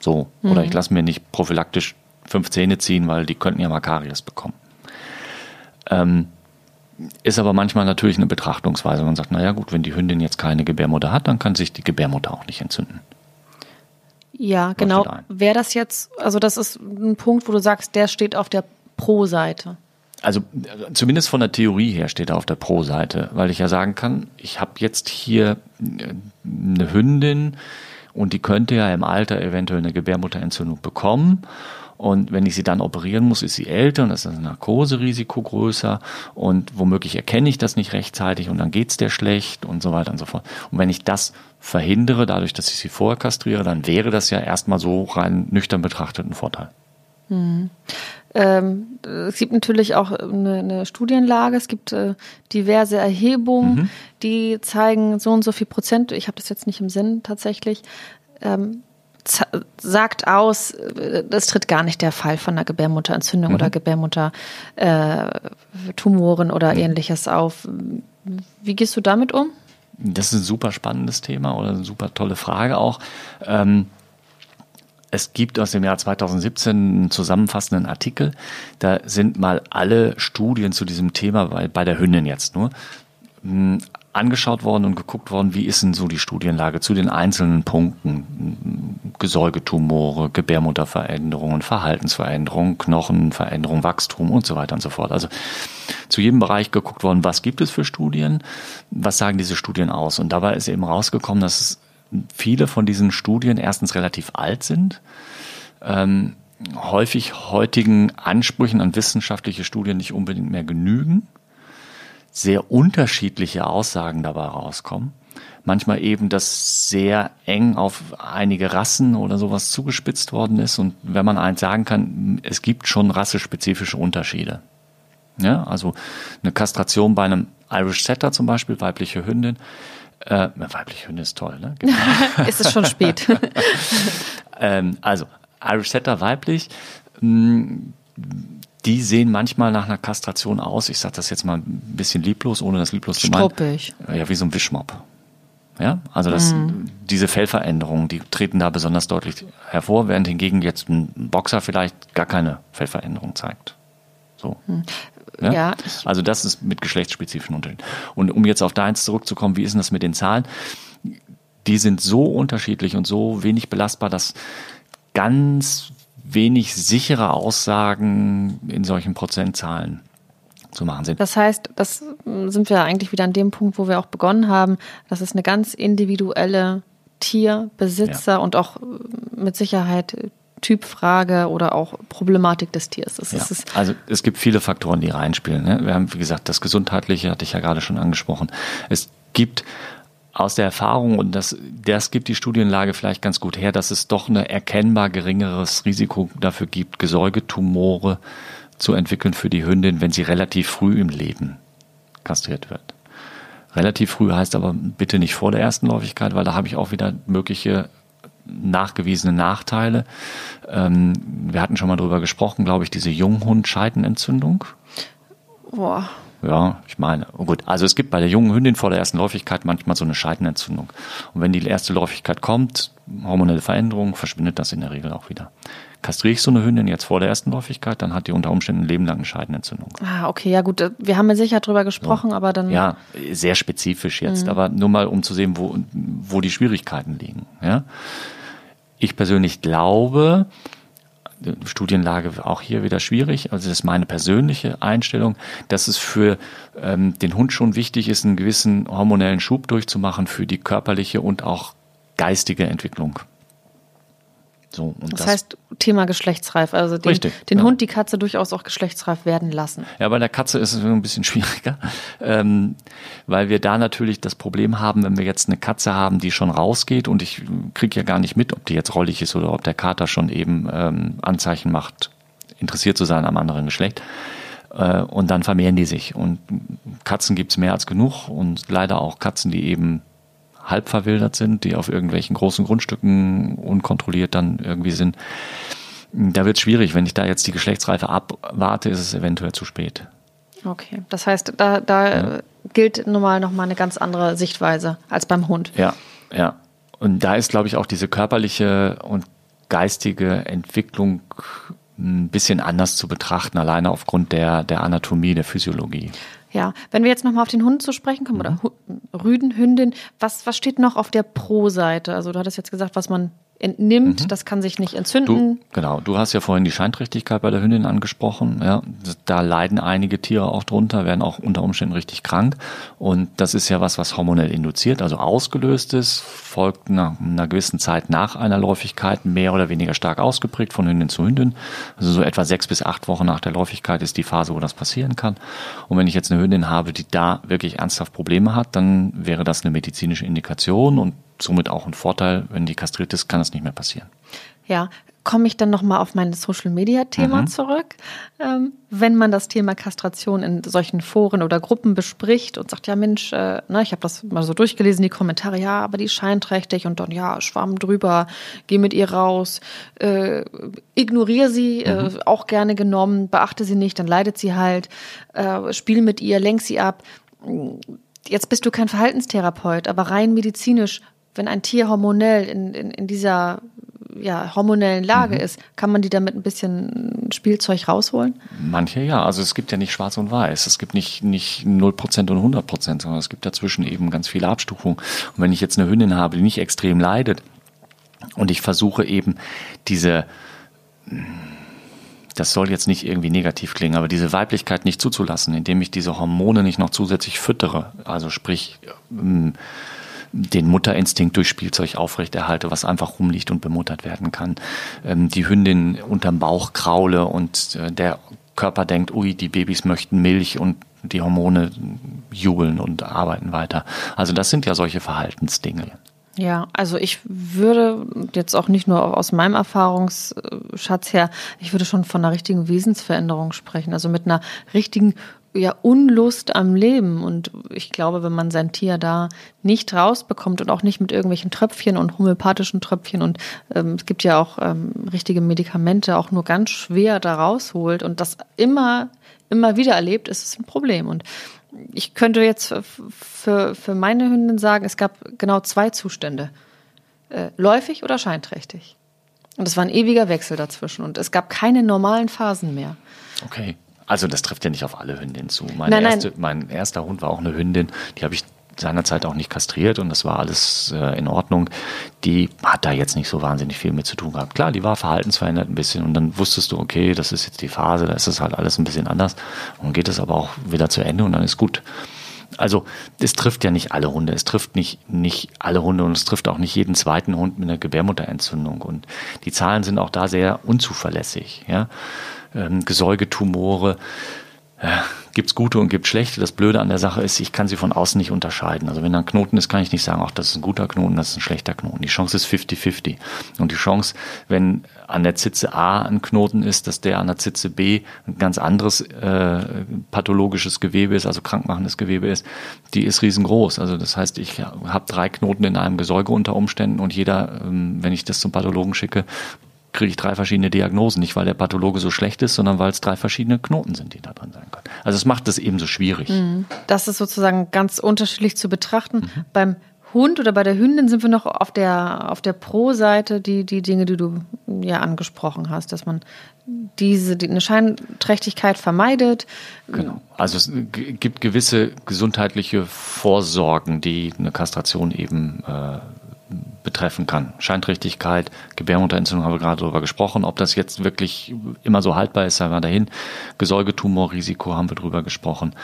[SPEAKER 2] So. Mhm. Oder ich lasse mir nicht prophylaktisch fünf Zähne ziehen, weil die könnten ja mal Karies bekommen. Ähm, ist aber manchmal natürlich eine Betrachtungsweise. Man sagt, naja gut, wenn die Hündin jetzt keine Gebärmutter hat, dann kann sich die Gebärmutter auch nicht entzünden.
[SPEAKER 1] Ja, genau. Wäre das jetzt, also das ist ein Punkt, wo du sagst, der steht auf der Pro-Seite.
[SPEAKER 2] Also zumindest von der Theorie her steht er auf der Pro-Seite, weil ich ja sagen kann, ich habe jetzt hier äh, eine Hündin und die könnte ja im Alter eventuell eine Gebärmutterentzündung bekommen und wenn ich sie dann operieren muss, ist sie älter und das ist das Narkoserisiko größer und womöglich erkenne ich das nicht rechtzeitig und dann geht es der schlecht und so weiter und so fort. Und wenn ich das verhindere, dadurch, dass ich sie vorher kastriere, dann wäre das ja erstmal so rein nüchtern betrachtet ein Vorteil.
[SPEAKER 1] Mhm. Ähm, es gibt natürlich auch eine, eine Studienlage, es gibt äh, diverse Erhebungen, mhm. die zeigen so und so viel Prozent, ich habe das jetzt nicht im Sinn tatsächlich, ähm, sagt aus, es tritt gar nicht der Fall von einer Gebärmutterentzündung mhm. oder Gebärmuttertumoren äh, oder mhm. ähnliches auf. Wie gehst du damit um?
[SPEAKER 2] Das ist ein super spannendes Thema oder eine super tolle Frage auch. Ähm, es gibt aus dem Jahr 2017 einen zusammenfassenden Artikel. Da sind mal alle Studien zu diesem Thema, bei, bei der Hündin jetzt nur, angeschaut worden und geguckt worden, wie ist denn so die Studienlage zu den einzelnen Punkten. Gesäugetumore, Gebärmutterveränderungen, Verhaltensveränderungen, Knochenveränderungen, Wachstum und so weiter und so fort. Also zu jedem Bereich geguckt worden, was gibt es für Studien, was sagen diese Studien aus. Und dabei ist eben rausgekommen, dass viele von diesen Studien erstens relativ alt sind, ähm, häufig heutigen Ansprüchen an wissenschaftliche Studien nicht unbedingt mehr genügen, sehr unterschiedliche Aussagen dabei rauskommen manchmal eben das sehr eng auf einige Rassen oder sowas zugespitzt worden ist. Und wenn man eins sagen kann, es gibt schon rassespezifische Unterschiede. Ja, also eine Kastration bei einem Irish Setter zum Beispiel, weibliche Hündin. Äh, weibliche Hündin ist toll, ne?
[SPEAKER 1] ist es schon spät.
[SPEAKER 2] ähm, also Irish Setter weiblich. Mh, die sehen manchmal nach einer Kastration aus, ich sage das jetzt mal ein bisschen lieblos, ohne das lieblos zu meinen.
[SPEAKER 1] Struppig.
[SPEAKER 2] Ja, wie so ein Wischmopp. Ja, also das, mhm. diese Fellveränderungen, die treten da besonders deutlich hervor, während hingegen jetzt ein Boxer vielleicht gar keine Fellveränderung zeigt. So. Mhm. Ja? ja also das ist mit geschlechtsspezifischen Unterschieden. Und um jetzt auf deins zurückzukommen, wie ist denn das mit den Zahlen? Die sind so unterschiedlich und so wenig belastbar, dass ganz wenig sichere Aussagen in solchen Prozentzahlen zu machen sind.
[SPEAKER 1] Das heißt, das sind wir eigentlich wieder an dem Punkt, wo wir auch begonnen haben. Das ist eine ganz individuelle Tierbesitzer ja. und auch mit Sicherheit Typfrage oder auch Problematik des Tiers.
[SPEAKER 2] Ja. also es gibt viele Faktoren, die reinspielen. Ne? Wir haben, wie gesagt, das Gesundheitliche hatte ich ja gerade schon angesprochen. Es gibt aus der Erfahrung, und das, das gibt die Studienlage vielleicht ganz gut her, dass es doch ein erkennbar geringeres Risiko dafür gibt, Gesäugetumore zu entwickeln für die Hündin, wenn sie relativ früh im Leben kastriert wird. Relativ früh heißt aber bitte nicht vor der ersten Läufigkeit, weil da habe ich auch wieder mögliche nachgewiesene Nachteile. Ähm, wir hatten schon mal drüber gesprochen, glaube ich, diese Junghund-Scheidenentzündung. Boah. Ja, ich meine, oh gut. Also es gibt bei der jungen Hündin vor der ersten Läufigkeit manchmal so eine Scheidenentzündung. Und wenn die erste Läufigkeit kommt, hormonelle Veränderung, verschwindet das in der Regel auch wieder. Kastriere ich so eine Hündin jetzt vor der ersten Läufigkeit, dann hat die unter Umständen ein Leben lang eine Scheidenentzündung.
[SPEAKER 1] Ah, okay, ja gut, wir haben ja sicher drüber gesprochen, so. aber dann.
[SPEAKER 2] Ja, sehr spezifisch jetzt, mhm. aber nur mal um zu sehen, wo, wo die Schwierigkeiten liegen. Ja? Ich persönlich glaube, Studienlage auch hier wieder schwierig. Also das ist meine persönliche Einstellung, dass es für ähm, den Hund schon wichtig ist, einen gewissen hormonellen Schub durchzumachen für die körperliche und auch geistige Entwicklung.
[SPEAKER 1] So, das, das, heißt Thema geschlechtsreif, also den, richtig, den ja. Hund, die Katze durchaus auch geschlechtsreif werden lassen.
[SPEAKER 2] Ja, bei der Katze ist es ein bisschen schwieriger, ähm, weil wir da natürlich das Problem haben, wenn wir jetzt eine Katze haben, die schon rausgeht und ich kriege ja gar nicht mit, ob die jetzt rollig ist oder ob der Kater schon eben ähm, Anzeichen macht, interessiert zu sein am anderen Geschlecht. Äh, und dann vermehren die sich. Und Katzen gibt's mehr als genug und leider auch Katzen, die eben halb verwildert sind, die auf irgendwelchen großen Grundstücken unkontrolliert dann irgendwie sind. Da wird es schwierig. Wenn ich da jetzt die Geschlechtsreife abwarte, ist es eventuell zu spät.
[SPEAKER 1] Okay, das heißt, da, da ja. gilt normal nochmal eine ganz andere Sichtweise als beim Hund.
[SPEAKER 2] Ja, ja. Und da ist, glaube ich, auch diese körperliche und geistige Entwicklung ein bisschen anders zu betrachten, alleine aufgrund der, der Anatomie, der Physiologie.
[SPEAKER 1] Ja, wenn wir jetzt nochmal auf den Hund zu sprechen kommen, mhm. oder Rüden, Hündin, was, was steht noch auf der Pro-Seite? Also du hattest jetzt gesagt, was man entnimmt, mhm. das kann sich nicht entzünden.
[SPEAKER 2] Du, genau, du hast ja vorhin die Scheinträchtigkeit bei der Hündin angesprochen. Ja, da leiden einige Tiere auch drunter, werden auch unter Umständen richtig krank. Und das ist ja was, was hormonell induziert, also ausgelöst ist, folgt nach einer gewissen Zeit nach einer Läufigkeit mehr oder weniger stark ausgeprägt von Hündin zu Hündin. Also so etwa sechs bis acht Wochen nach der Läufigkeit ist die Phase, wo das passieren kann. Und wenn ich jetzt eine Hündin habe, die da wirklich ernsthaft Probleme hat, dann wäre das eine medizinische Indikation und somit auch ein Vorteil. Wenn die kastriert ist, kann das nicht mehr passieren.
[SPEAKER 1] Ja, komme ich dann nochmal auf mein Social-Media-Thema mhm. zurück. Ähm, wenn man das Thema Kastration in solchen Foren oder Gruppen bespricht und sagt, ja Mensch, äh, ne, ich habe das mal so durchgelesen, die Kommentare, ja, aber die scheinträchtig und dann, ja, schwamm drüber, geh mit ihr raus, äh, ignoriere sie, äh, mhm. äh, auch gerne genommen, beachte sie nicht, dann leidet sie halt, äh, spiel mit ihr, lenk sie ab. Jetzt bist du kein Verhaltenstherapeut, aber rein medizinisch wenn ein Tier hormonell in, in, in dieser ja, hormonellen Lage mhm. ist, kann man die damit ein bisschen Spielzeug rausholen?
[SPEAKER 2] Manche ja. Also es gibt ja nicht schwarz und weiß. Es gibt nicht, nicht 0% und 100%, sondern es gibt dazwischen eben ganz viele Abstufungen. Und wenn ich jetzt eine Hündin habe, die nicht extrem leidet, Und ich versuche eben diese, das soll jetzt nicht irgendwie negativ klingen, aber diese Weiblichkeit nicht zuzulassen, indem ich diese Hormone nicht noch zusätzlich füttere. Also sprich, ähm, den Mutterinstinkt durch Spielzeug aufrechterhalte, was einfach rumliegt und bemuttert werden kann. Ähm, die Hündin unterm Bauch kraule und äh, der Körper denkt, ui, die Babys möchten Milch und die Hormone jubeln und arbeiten weiter. Also das sind ja solche Verhaltensdinge.
[SPEAKER 1] Ja, also ich würde jetzt auch nicht nur aus meinem Erfahrungsschatz her, ich würde schon von einer richtigen Wesensveränderung sprechen, also mit einer richtigen ja, Unlust am Leben. Und ich glaube, wenn man sein Tier da nicht rausbekommt und auch nicht mit irgendwelchen Tröpfchen und homöopathischen Tröpfchen und ähm, es gibt ja auch ähm, richtige Medikamente, auch nur ganz schwer da rausholt und das immer, immer wieder erlebt, ist es ein Problem. Und ich könnte jetzt für, für meine Hündin sagen, es gab genau zwei Zustände. Äh, läufig oder scheinträchtig. Und es war ein ewiger Wechsel dazwischen und es gab keine normalen Phasen mehr.
[SPEAKER 2] Okay. Also das trifft ja nicht auf alle Hündinnen zu. Meine nein, erste, Mein erster Hund war auch eine Hündin, die habe ich seinerzeit auch nicht kastriert und das war alles äh, in Ordnung. Die hat da jetzt nicht so wahnsinnig viel mit zu tun gehabt. Klar, die war verhaltensverändert ein bisschen und dann wusstest du, okay, das ist jetzt die Phase, da ist es halt alles ein bisschen anders und dann geht es aber auch wieder zu Ende und dann ist gut. Also es trifft ja nicht alle Hunde, es trifft nicht, nicht alle Hunde und es trifft auch nicht jeden zweiten Hund mit einer Gebärmutterentzündung und die Zahlen sind auch da sehr unzuverlässig. Ja? Ähm, Gesäugetumore, ja, gibt es gute und gibt schlechte. Das Blöde an der Sache ist, ich kann sie von außen nicht unterscheiden. Also wenn da ein Knoten ist, kann ich nicht sagen, ach, das ist ein guter Knoten, das ist ein schlechter Knoten. Die Chance ist 50-50. Und die Chance, wenn an der Zitze A ein Knoten ist, dass der an der Zitze B ein ganz anderes äh, pathologisches Gewebe ist, also krankmachendes Gewebe ist, die ist riesengroß. Also das heißt, ich habe drei Knoten in einem Gesäuge unter Umständen und jeder, ähm, wenn ich das zum Pathologen schicke, kriege ich drei verschiedene Diagnosen. Nicht, weil der Pathologe so schlecht ist, sondern weil es drei verschiedene Knoten sind, die da drin sein können. Also es macht es eben so schwierig. Mhm.
[SPEAKER 1] Das ist sozusagen ganz unterschiedlich zu betrachten. Mhm. Beim Hund oder bei der Hündin sind wir noch auf der, auf der Pro-Seite, die, die Dinge, die du ja angesprochen hast, dass man diese, die, eine Scheinträchtigkeit vermeidet.
[SPEAKER 2] Genau. Also es gibt gewisse gesundheitliche Vorsorgen, die eine Kastration eben äh, betreffen kann. Scheinträchtigkeit, Gebärmutterentzündung haben wir gerade darüber gesprochen. Ob das jetzt wirklich immer so haltbar ist, sei mal dahin. Gesäugetumorrisiko haben wir darüber gesprochen.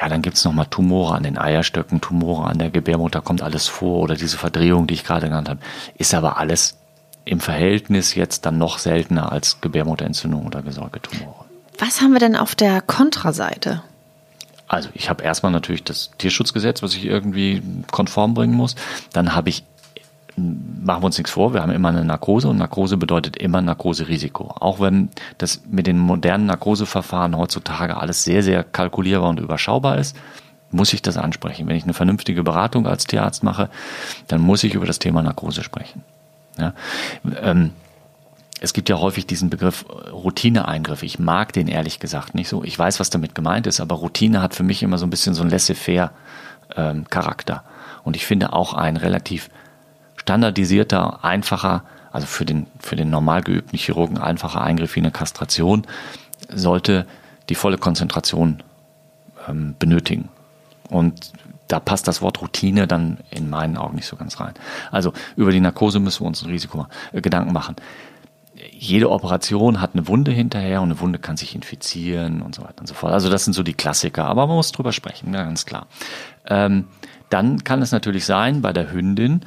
[SPEAKER 2] Ja, dann gibt's nochmal Tumore an den Eierstöcken, Tumore an der Gebärmutter, kommt alles vor oder diese Verdrehung, die ich gerade genannt habe. Ist aber alles im Verhältnis jetzt dann noch seltener als Gebärmutterentzündung oder Gesäugetumore.
[SPEAKER 1] Was haben wir denn auf der Kontraseite?
[SPEAKER 2] Also ich habe erstmal natürlich das Tierschutzgesetz, was ich irgendwie konform bringen muss. Dann habe ich machen wir uns nichts vor, wir haben immer eine Narkose und Narkose bedeutet immer Narkoserisiko. Auch wenn das mit den modernen Narkoseverfahren heutzutage alles sehr, sehr kalkulierbar und überschaubar ist, muss ich das ansprechen. Wenn ich eine vernünftige Beratung als Tierarzt mache, dann muss ich über das Thema Narkose sprechen. Ja? Ähm, es gibt ja häufig diesen Begriff Routineeingriff. Ich mag den ehrlich gesagt nicht so. Ich weiß, was damit gemeint ist, aber Routine hat für mich immer so ein bisschen so einen laissez-faire ähm, Charakter. Und ich finde auch ein relativ standardisierter, einfacher, also für den, für den normal geübten Chirurgen einfacher Eingriff wie eine Kastration, sollte die volle Konzentration ähm, benötigen. Und da passt das Wort Routine dann in meinen Augen nicht so ganz rein. Also über die Narkose müssen wir uns ein Risiko äh, Gedanken machen. Jede Operation hat eine Wunde hinterher und eine Wunde kann sich infizieren und so weiter und so fort. Also das sind so die Klassiker, aber man muss drüber sprechen, ganz klar. Ähm, dann kann es natürlich sein, bei der Hündin,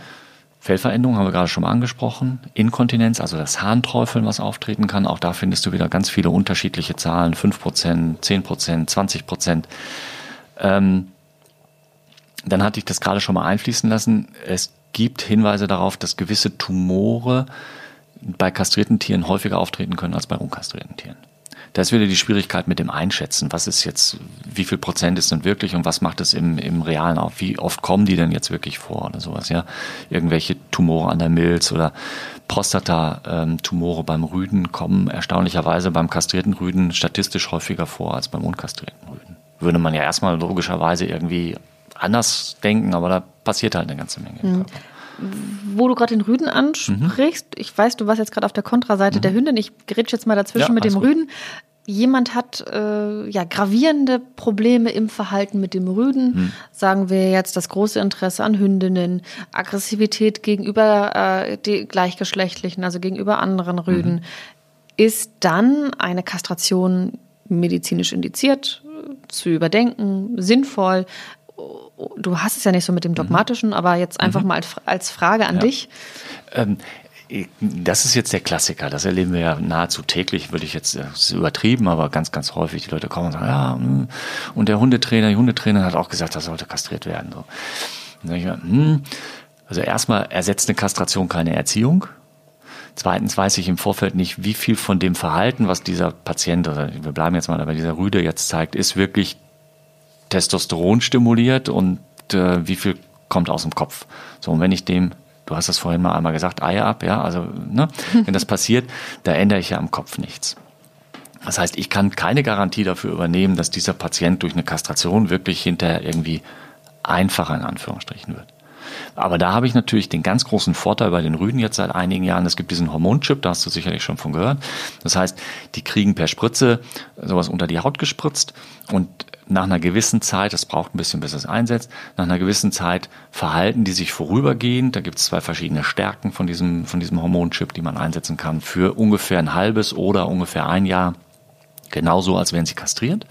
[SPEAKER 2] Fellveränderung haben wir gerade schon mal angesprochen. Inkontinenz, also das Harnträufeln, was auftreten kann. Auch da findest du wieder ganz viele unterschiedliche Zahlen. 5%, 10%, 20%. Ähm, dann hatte ich das gerade schon mal einfließen lassen. Es gibt Hinweise darauf, dass gewisse Tumore bei kastrierten Tieren häufiger auftreten können als bei unkastrierten Tieren. Da ist wieder die Schwierigkeit mit dem Einschätzen. Was ist jetzt, wie viel Prozent ist denn wirklich und was macht es im, im Realen auf? Wie oft kommen die denn jetzt wirklich vor oder sowas, ja? Irgendwelche Tumore an der Milz oder Prostata-Tumore beim Rüden kommen erstaunlicherweise beim kastrierten Rüden statistisch häufiger vor als beim unkastrierten Rüden. Würde man ja erstmal logischerweise irgendwie anders denken, aber da passiert halt eine ganze Menge mhm.
[SPEAKER 1] Wo du gerade den Rüden ansprichst, mhm. ich weiß, du warst jetzt gerade auf der Kontraseite mhm. der Hündin, ich gerät jetzt mal dazwischen ja, mit dem gut. Rüden. jemand hat äh, ja gravierende Probleme im Verhalten mit dem Rüden, hm. sagen wir jetzt das große Interesse an Hündinnen, Aggressivität gegenüber äh, die gleichgeschlechtlichen, also gegenüber anderen Rüden, mhm. ist dann eine Kastration medizinisch indiziert, zu überdenken, sinnvoll. Du hast es ja nicht so mit dem mhm. Dogmatischen, mhm. aber jetzt einfach mhm. mal als, Frage an ja. dich.
[SPEAKER 2] Ähm, das ist jetzt der Klassiker. Das erleben wir ja nahezu täglich, würde ich jetzt, das ist übertrieben, aber ganz, ganz häufig. Die Leute kommen und sagen, ja, hm. und der Hundetrainer, die Hundetrainer hat auch gesagt, das sollte kastriert werden. So. Dann ich mir, hm, also erstmal ersetzt eine Kastration keine Erziehung. Zweitens weiß ich im Vorfeld nicht, wie viel von dem Verhalten, was dieser Patient, oder wir bleiben jetzt mal dabei, dieser Rüde jetzt zeigt, ist wirklich Testosteron stimuliert und äh, wie viel kommt aus dem Kopf. So, und wenn ich dem du hast das vorhin mal einmal gesagt, Eier ab, ja, also ne, wenn das passiert, da ändere ich ja am Kopf nichts. Das heißt, ich kann keine Garantie dafür übernehmen, dass dieser Patient durch eine Kastration wirklich hinterher irgendwie einfacher in Anführungsstrichen wird. Aber da habe ich natürlich den ganz großen Vorteil bei den Rüden jetzt seit einigen Jahren. Es gibt diesen Hormonchip, da hast du sicherlich schon von gehört. Das heißt, die kriegen per Spritze sowas unter die Haut gespritzt und nach einer gewissen Zeit, das braucht ein bisschen, bis es einsetzt, nach einer gewissen Zeit verhalten die sich vorübergehend. Da gibt es zwei verschiedene Stärken von diesem, von diesem Hormonchip, die man einsetzen kann, für ungefähr ein halbes oder ungefähr ein Jahr. Genauso, als wären sie kastriert.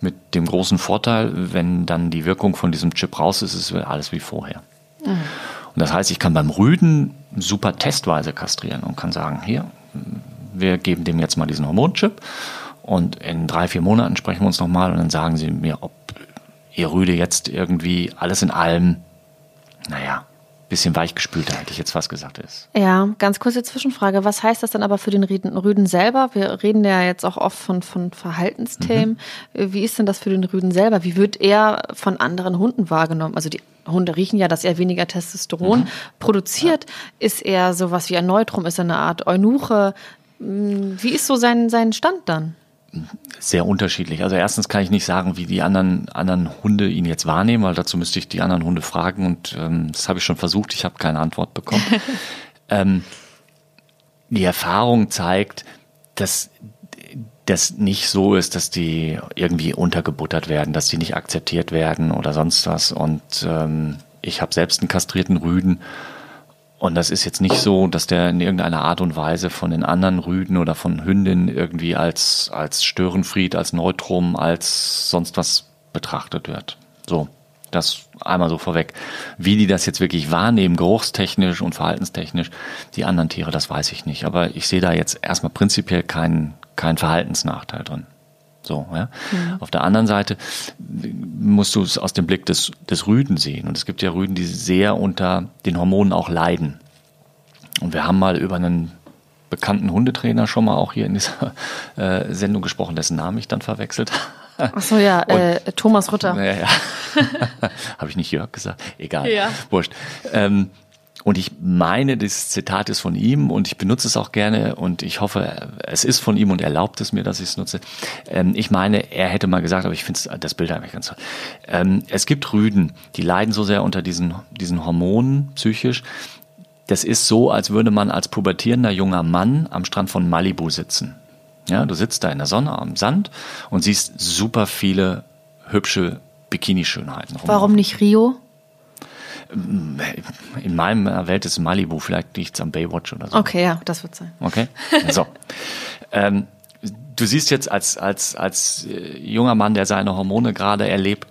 [SPEAKER 2] Mit dem großen Vorteil, wenn dann die Wirkung von diesem Chip raus ist, ist alles wie vorher. Und das heißt, ich kann beim Rüden super testweise kastrieren und kann sagen, hier, wir geben dem jetzt mal diesen Hormonchip und in drei, vier Monaten sprechen wir uns nochmal und dann sagen sie mir, ob ihr Rüde jetzt irgendwie alles in allem, naja, bisschen weichgespülter, hätte ich jetzt fast gesagt ist.
[SPEAKER 1] Ja, ganz kurze Zwischenfrage. Was heißt das dann aber für den Rüden selber? Wir reden ja jetzt auch oft von, von Verhaltensthemen. Mhm. Wie ist denn das für den Rüden selber? Wie wird er von anderen Hunden wahrgenommen? Also die Hunde riechen ja, dass er weniger Testosteron mhm. produziert. Ja. Ist er sowas wie ein Neutrum? Ist er eine Art Eunuche? Hm, wie ist so sein, sein Stand dann?
[SPEAKER 2] Sehr unterschiedlich. Also erstens kann ich nicht sagen, wie die anderen, anderen Hunde ihn jetzt wahrnehmen, weil dazu müsste ich die anderen Hunde fragen und ähm, das habe ich schon versucht, ich habe keine Antwort bekommen. ähm, die Erfahrung zeigt, dass das nicht so ist, dass die irgendwie untergebuttert werden, dass die nicht akzeptiert werden oder sonst was. Und ähm, ich habe selbst einen kastrierten Rüden und das ist jetzt nicht so, dass der in irgendeiner Art und Weise von den anderen Rüden oder von Hündinnen irgendwie als, als Störenfried, als Neutrum, als sonst was betrachtet wird. So, das einmal so vorweg. Wie die das jetzt wirklich wahrnehmen, geruchstechnisch und verhaltenstechnisch, die anderen Tiere, das weiß ich nicht. Aber ich sehe da jetzt erstmal prinzipiell keinen, keinen Verhaltensnachteil drin. So, ja. Mhm. Auf der anderen Seite musst du es aus dem Blick des, des Rüden sehen. Und es gibt ja Rüden, die sehr unter den Hormonen auch leiden. Und wir haben mal über einen bekannten Hundetrainer schon mal auch hier in dieser äh, Sendung gesprochen, dessen Namen ich dann verwechselt.
[SPEAKER 1] Ach so, ja, äh, Thomas Rutter.
[SPEAKER 2] Ja, ja. habe ich nicht Jörg gesagt? Egal, ja. wurscht. Ähm, und ich meine, das Zitat ist von ihm und ich benutze es auch gerne und ich hoffe, es ist von ihm und erlaubt es mir, dass ich es nutze. Ähm, ich meine, er hätte mal gesagt, aber ich finde das Bild eigentlich ganz toll. Ähm, es gibt Rüden, die leiden so sehr unter diesen, diesen Hormonen psychisch. Das ist so, als würde man als pubertierender junger Mann am Strand von Malibu sitzen. Ja, du sitzt da in der Sonne am Sand und siehst super viele hübsche Bikini-Schönheiten.
[SPEAKER 1] Warum nicht Rio?
[SPEAKER 2] In meiner Welt ist Malibu, vielleicht liegt es am Baywatch oder so.
[SPEAKER 1] Okay, ja, das wird sein.
[SPEAKER 2] Okay, so. ähm, du siehst jetzt als, als, als äh, junger Mann, der seine Hormone gerade erlebt,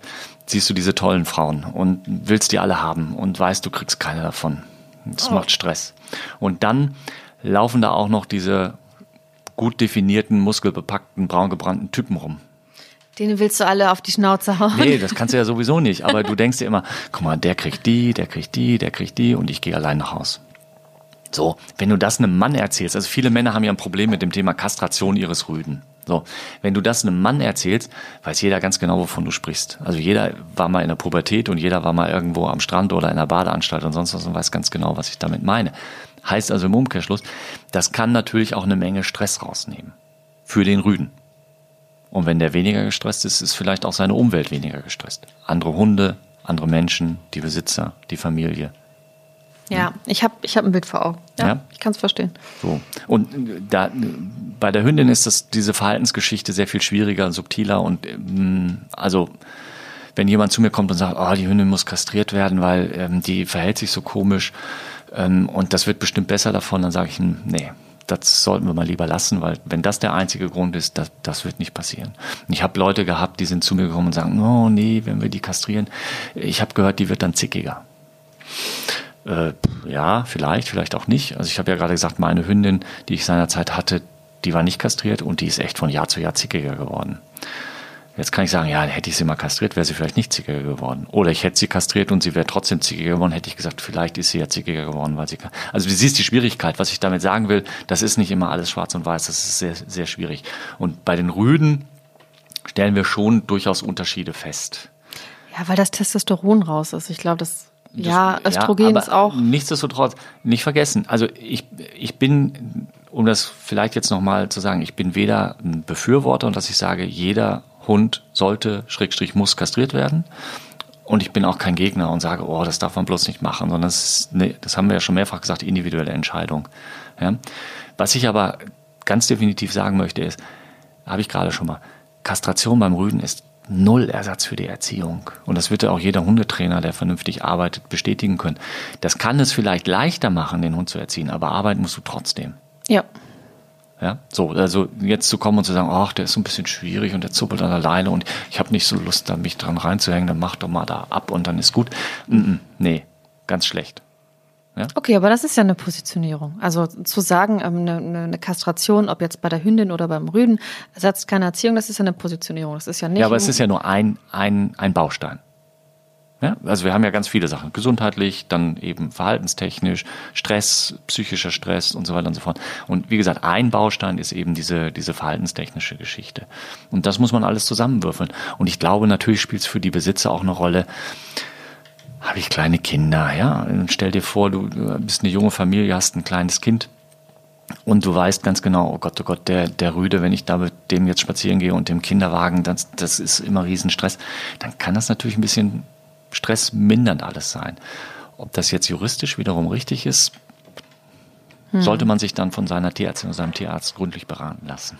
[SPEAKER 2] siehst du diese tollen Frauen und willst die alle haben und weißt, du kriegst keine davon. Das oh. macht Stress. Und dann laufen da auch noch diese gut definierten, muskelbepackten, braungebrannten Typen rum.
[SPEAKER 1] Den willst du alle auf die Schnauze hauen.
[SPEAKER 2] Nee, das kannst du ja sowieso nicht. Aber du denkst dir immer, guck mal, der kriegt die, der kriegt die, der kriegt die und ich gehe allein nach Haus. So, wenn du das einem Mann erzählst, also viele Männer haben ja ein Problem mit dem Thema Kastration ihres Rüden. So, wenn du das einem Mann erzählst, weiß jeder ganz genau, wovon du sprichst. Also jeder war mal in der Pubertät und jeder war mal irgendwo am Strand oder in der Badeanstalt und sonst was und weiß ganz genau, was ich damit meine. Heißt also im Umkehrschluss, das kann natürlich auch eine Menge Stress rausnehmen. Für den Rüden. Und wenn der weniger gestresst ist, ist vielleicht auch seine Umwelt weniger gestresst. Andere Hunde, andere Menschen, die Besitzer, die Familie.
[SPEAKER 1] Ja, ich habe ich hab ein Bild vor Augen. Ja, ja? ich kann es verstehen.
[SPEAKER 2] So. Und da bei der Hündin ist das, diese Verhaltensgeschichte sehr viel schwieriger und subtiler und ähm, also wenn jemand zu mir kommt und sagt, oh, die Hündin muss kastriert werden, weil ähm, die verhält sich so komisch ähm, und das wird bestimmt besser davon, dann sage ich, hm, nee, das sollten wir mal lieber lassen, weil wenn das der einzige Grund ist, das, das wird nicht passieren. Und ich habe Leute gehabt, die sind zu mir gekommen und sagen, oh nee, wenn wir die kastrieren, ich habe gehört, die wird dann zickiger. Äh, ja, vielleicht, vielleicht auch nicht. Also ich habe ja gerade gesagt, meine Hündin, die ich seinerzeit hatte, die war nicht kastriert und die ist echt von Jahr zu Jahr zickiger geworden. Jetzt kann ich sagen, ja, hätte ich sie mal kastriert, wäre sie vielleicht nicht zickiger geworden. Oder ich hätte sie kastriert und sie wäre trotzdem zickiger geworden, hätte ich gesagt, vielleicht ist sie ja zickiger geworden, weil sie kann. Also du siehst die Schwierigkeit, was ich damit sagen will, das ist nicht immer alles schwarz und weiß, das ist sehr, sehr schwierig. Und bei den Rüden stellen wir schon durchaus Unterschiede fest.
[SPEAKER 1] Ja, weil das Testosteron raus ist. Ich glaube, das ja, Östrogen ja, ist auch.
[SPEAKER 2] Nichtsdestotrotz, nicht vergessen. Also ich, ich bin, um das vielleicht jetzt nochmal zu sagen, ich bin weder ein Befürworter und dass ich sage, jeder Hund sollte, Schrägstrich muss kastriert werden. Und ich bin auch kein Gegner und sage, oh, das darf man bloß nicht machen, sondern das ist, nee, das haben wir ja schon mehrfach gesagt, individuelle Entscheidung. Ja? Was ich aber ganz definitiv sagen möchte ist, habe ich gerade schon mal, Kastration beim Rüden ist null Ersatz für die Erziehung. Und das wird ja auch jeder Hundetrainer, der vernünftig arbeitet, bestätigen können. Das kann es vielleicht leichter machen, den Hund zu erziehen, aber arbeiten musst du trotzdem.
[SPEAKER 1] Ja.
[SPEAKER 2] Ja, so, also jetzt zu kommen und zu sagen, ach, der ist so ein bisschen schwierig und der zuppelt an der Leine und ich habe nicht so Lust, da mich dran reinzuhängen, dann mach doch mal da ab und dann ist gut. Mm -mm, nee, ganz schlecht.
[SPEAKER 1] Ja? Okay, aber das ist ja eine Positionierung. Also zu sagen, ähm, eine, eine, Kastration, ob jetzt bei der Hündin oder beim Rüden, ersetzt keine Erziehung, das ist ja eine Positionierung. Das ist ja nicht.
[SPEAKER 2] Ja, aber es ist ja nur ein, ein, ein Baustein. Ja, also wir haben ja ganz viele Sachen. Gesundheitlich, dann eben verhaltenstechnisch, Stress, psychischer Stress und so weiter und so fort. Und wie gesagt, ein Baustein ist eben diese, diese verhaltenstechnische Geschichte. Und das muss man alles zusammenwürfeln. Und ich glaube, natürlich spielt es für die Besitzer auch eine Rolle. Habe ich kleine Kinder, ja? Und stell dir vor, du bist eine junge Familie, hast ein kleines Kind. Und du weißt ganz genau, oh Gott, oh Gott, der, der Rüde, wenn ich da mit dem jetzt spazieren gehe und dem Kinderwagen, das, das ist immer Riesenstress, dann kann das natürlich ein bisschen stressmindernd alles sein. Ob das jetzt juristisch wiederum richtig ist, hm. sollte man sich dann von seiner Tierärztin oder seinem Tierarzt gründlich beraten lassen.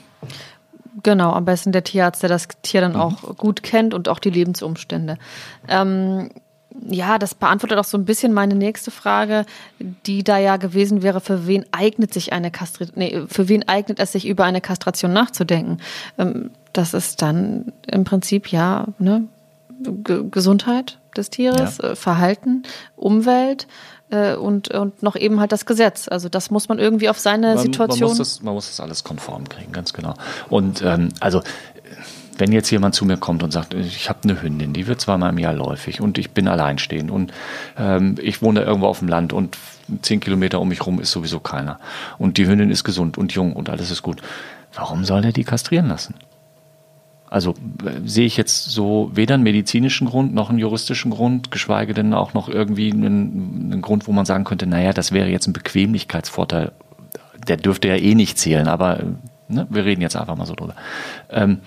[SPEAKER 1] Genau, am besten der Tierarzt, der das Tier dann mhm. auch gut kennt und auch die Lebensumstände. Ähm, ja, das beantwortet auch so ein bisschen meine nächste Frage, die da ja gewesen wäre, für wen eignet sich eine Kastration, nee, für wen eignet es sich über eine Kastration nachzudenken? Ähm, das ist dann im Prinzip ja, ne, G Gesundheit, des Tieres, ja. Äh, Verhalten, Umwelt äh, und, und noch eben halt das Gesetz. Also das muss man irgendwie auf seine man, Situation.
[SPEAKER 2] Man muss, das, man muss das alles konform kriegen, ganz genau. Und ähm, also wenn jetzt jemand zu mir kommt und sagt, ich habe eine Hündin, die wird zweimal im Jahr läufig und ich bin alleinstehend und ähm, ich wohne irgendwo auf dem Land und zehn Kilometer um mich herum ist sowieso keiner und die Hündin ist gesund und jung und alles ist gut. Warum soll er die kastrieren lassen? Also äh, sehe ich jetzt so weder einen medizinischen Grund noch einen juristischen Grund, geschweige denn auch noch irgendwie einen, einen Grund, wo man sagen könnte, naja, das wäre jetzt ein Bequemlichkeitsvorteil. Der dürfte ja eh nicht zählen, aber ne, wir reden jetzt einfach mal so drüber. Ähm,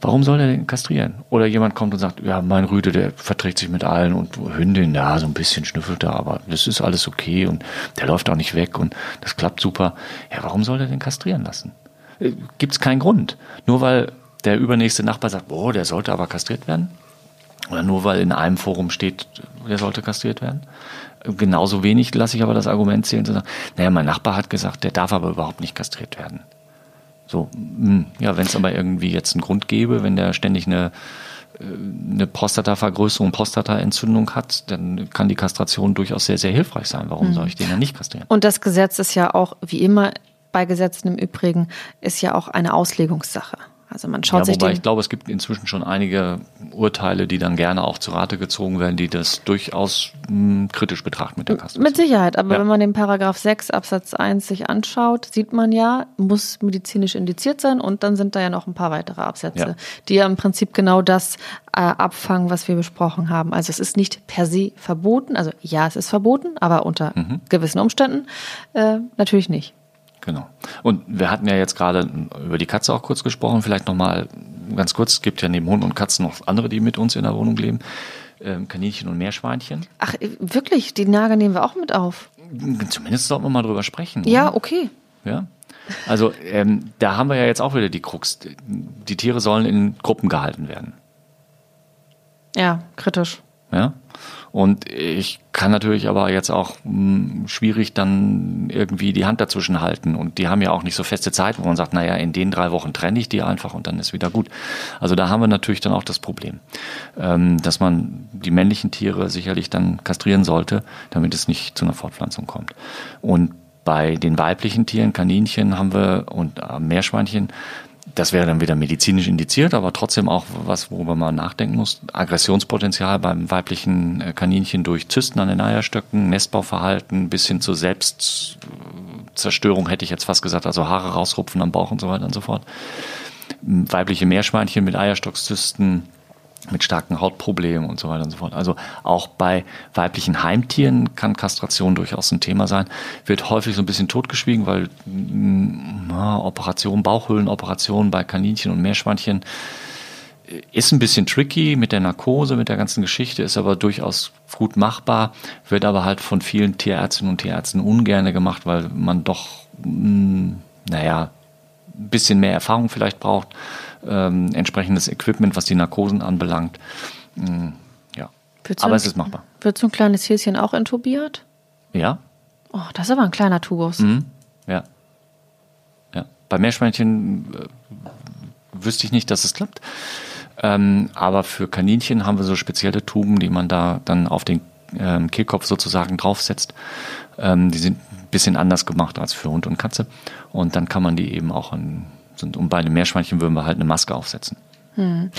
[SPEAKER 2] warum soll er den kastrieren? Oder jemand kommt und sagt, ja, mein Rüde, der verträgt sich mit allen und Hündin, ja, so ein bisschen schnüffelt er, aber das ist alles okay und der läuft auch nicht weg und das klappt super. Ja, warum soll er den kastrieren lassen? Äh, Gibt es keinen Grund. Nur weil der übernächste Nachbar sagt, boah, der sollte aber kastriert werden. Oder nur weil in einem Forum steht, der sollte kastriert werden. Genauso wenig lasse ich aber das Argument zählen zu sagen, naja, mein Nachbar hat gesagt, der darf aber überhaupt nicht kastriert werden. So, hm, ja, wenn es aber irgendwie jetzt einen Grund gäbe, wenn der ständig eine, äh, eine Prostatavergrößerung, Prostataentzündung hat, dann kann die Kastration durchaus sehr, sehr hilfreich sein. Warum hm. soll ich den dann nicht kastrieren?
[SPEAKER 1] Und das Gesetz ist ja auch, wie immer bei Gesetzen im Übrigen, ist ja auch eine Auslegungssache. Also man schaut ja, sich
[SPEAKER 2] wobei ich glaube, es gibt inzwischen schon einige Urteile, die dann gerne auch zu Rate gezogen werden, die das durchaus mh, hm, kritisch betrachten mit der Kastration.
[SPEAKER 1] Mit Sicherheit, aber ja. wenn man den Paragraph 6 Absatz 1 sich anschaut, sieht man ja, muss medizinisch indiziert sein und dann sind da ja noch ein paar weitere Absätze, ja. die ja im Prinzip genau das äh, abfangen, was wir besprochen haben. Also es ist nicht per se verboten, also ja, es ist verboten, aber unter mhm. gewissen Umständen äh, natürlich nicht.
[SPEAKER 2] Genau. Und wir hatten ja jetzt gerade über die Katze auch kurz gesprochen. Vielleicht nochmal ganz kurz. Es gibt ja neben Hund und Katzen noch andere, die mit uns in der Wohnung leben. Ähm, Kaninchen und Meerschweinchen.
[SPEAKER 1] Ach, wirklich? Die Nager nehmen wir auch mit auf?
[SPEAKER 2] Zumindest sollten wir mal drüber sprechen.
[SPEAKER 1] Ja, oder? okay.
[SPEAKER 2] Ja? Also ähm, da haben wir ja jetzt auch wieder die Krux. Die Tiere sollen in Gruppen gehalten werden.
[SPEAKER 1] Ja, kritisch.
[SPEAKER 2] Ja. Und ich kann natürlich aber jetzt auch mh, hm, schwierig dann irgendwie die Hand dazwischen halten. Und die haben ja auch nicht so feste Zeit, wo man sagt, naja, in den drei Wochen trenne ich die einfach und dann ist wieder gut. Also da haben wir natürlich dann auch das Problem, ähm, dass man die männlichen Tiere sicherlich dann kastrieren sollte, damit es nicht zu einer Fortpflanzung kommt. Und bei den weiblichen Tieren, Kaninchen haben wir und äh, Meerschweinchen, das wäre dann wieder medizinisch indiziert, aber trotzdem auch was, worüber man nachdenken muss. Aggressionspotenzial beim weiblichen äh, Kaninchen durch Zysten an den Eierstöcken, Nestbauverhalten bis hin zur Selbstzerstörung, hätte ich jetzt fast gesagt, also Haare rausrupfen am Bauch und so weiter und so fort. Weibliche Meerschweinchen mit Eierstockzysten, mit starken Hautproblemen und so weiter und so fort. Also auch bei weiblichen Heimtieren kann Kastration durchaus ein Thema sein. Wird häufig so ein bisschen totgeschwiegen, weil mm, na, Operation, Bauchhöhlenoperation bei Kaninchen und Meerschweinchen ist ein bisschen tricky mit der Narkose, mit der ganzen Geschichte, ist aber durchaus gut machbar, wird aber halt von vielen Tierärztinnen und Tierärzten ungerne gemacht, weil man doch, mh, mm, naja, ein bisschen mehr Erfahrung vielleicht braucht ähm, entsprechendes Equipment, was die Narkosen anbelangt. Mm, ja.
[SPEAKER 1] Wird aber es ist machbar. Wird so ein kleines Häschen auch intubiert?
[SPEAKER 2] Ja.
[SPEAKER 1] Oh, das ist aber ein kleiner Tubus.
[SPEAKER 2] Mhm. Ja. ja. Bei Meerschweinchen äh, wüsste ich nicht, dass es klappt. Ähm, aber für Kaninchen haben wir so spezielle Tuben, die man da dann auf den ähm, Kehlkopf sozusagen draufsetzt. Ähm, die sind ein bisschen anders gemacht als für Hund und Katze. Und dann kann man die eben auch an sind. Und bei einem Meerschweinchen würden wir halt eine Maske aufsetzen. Hm.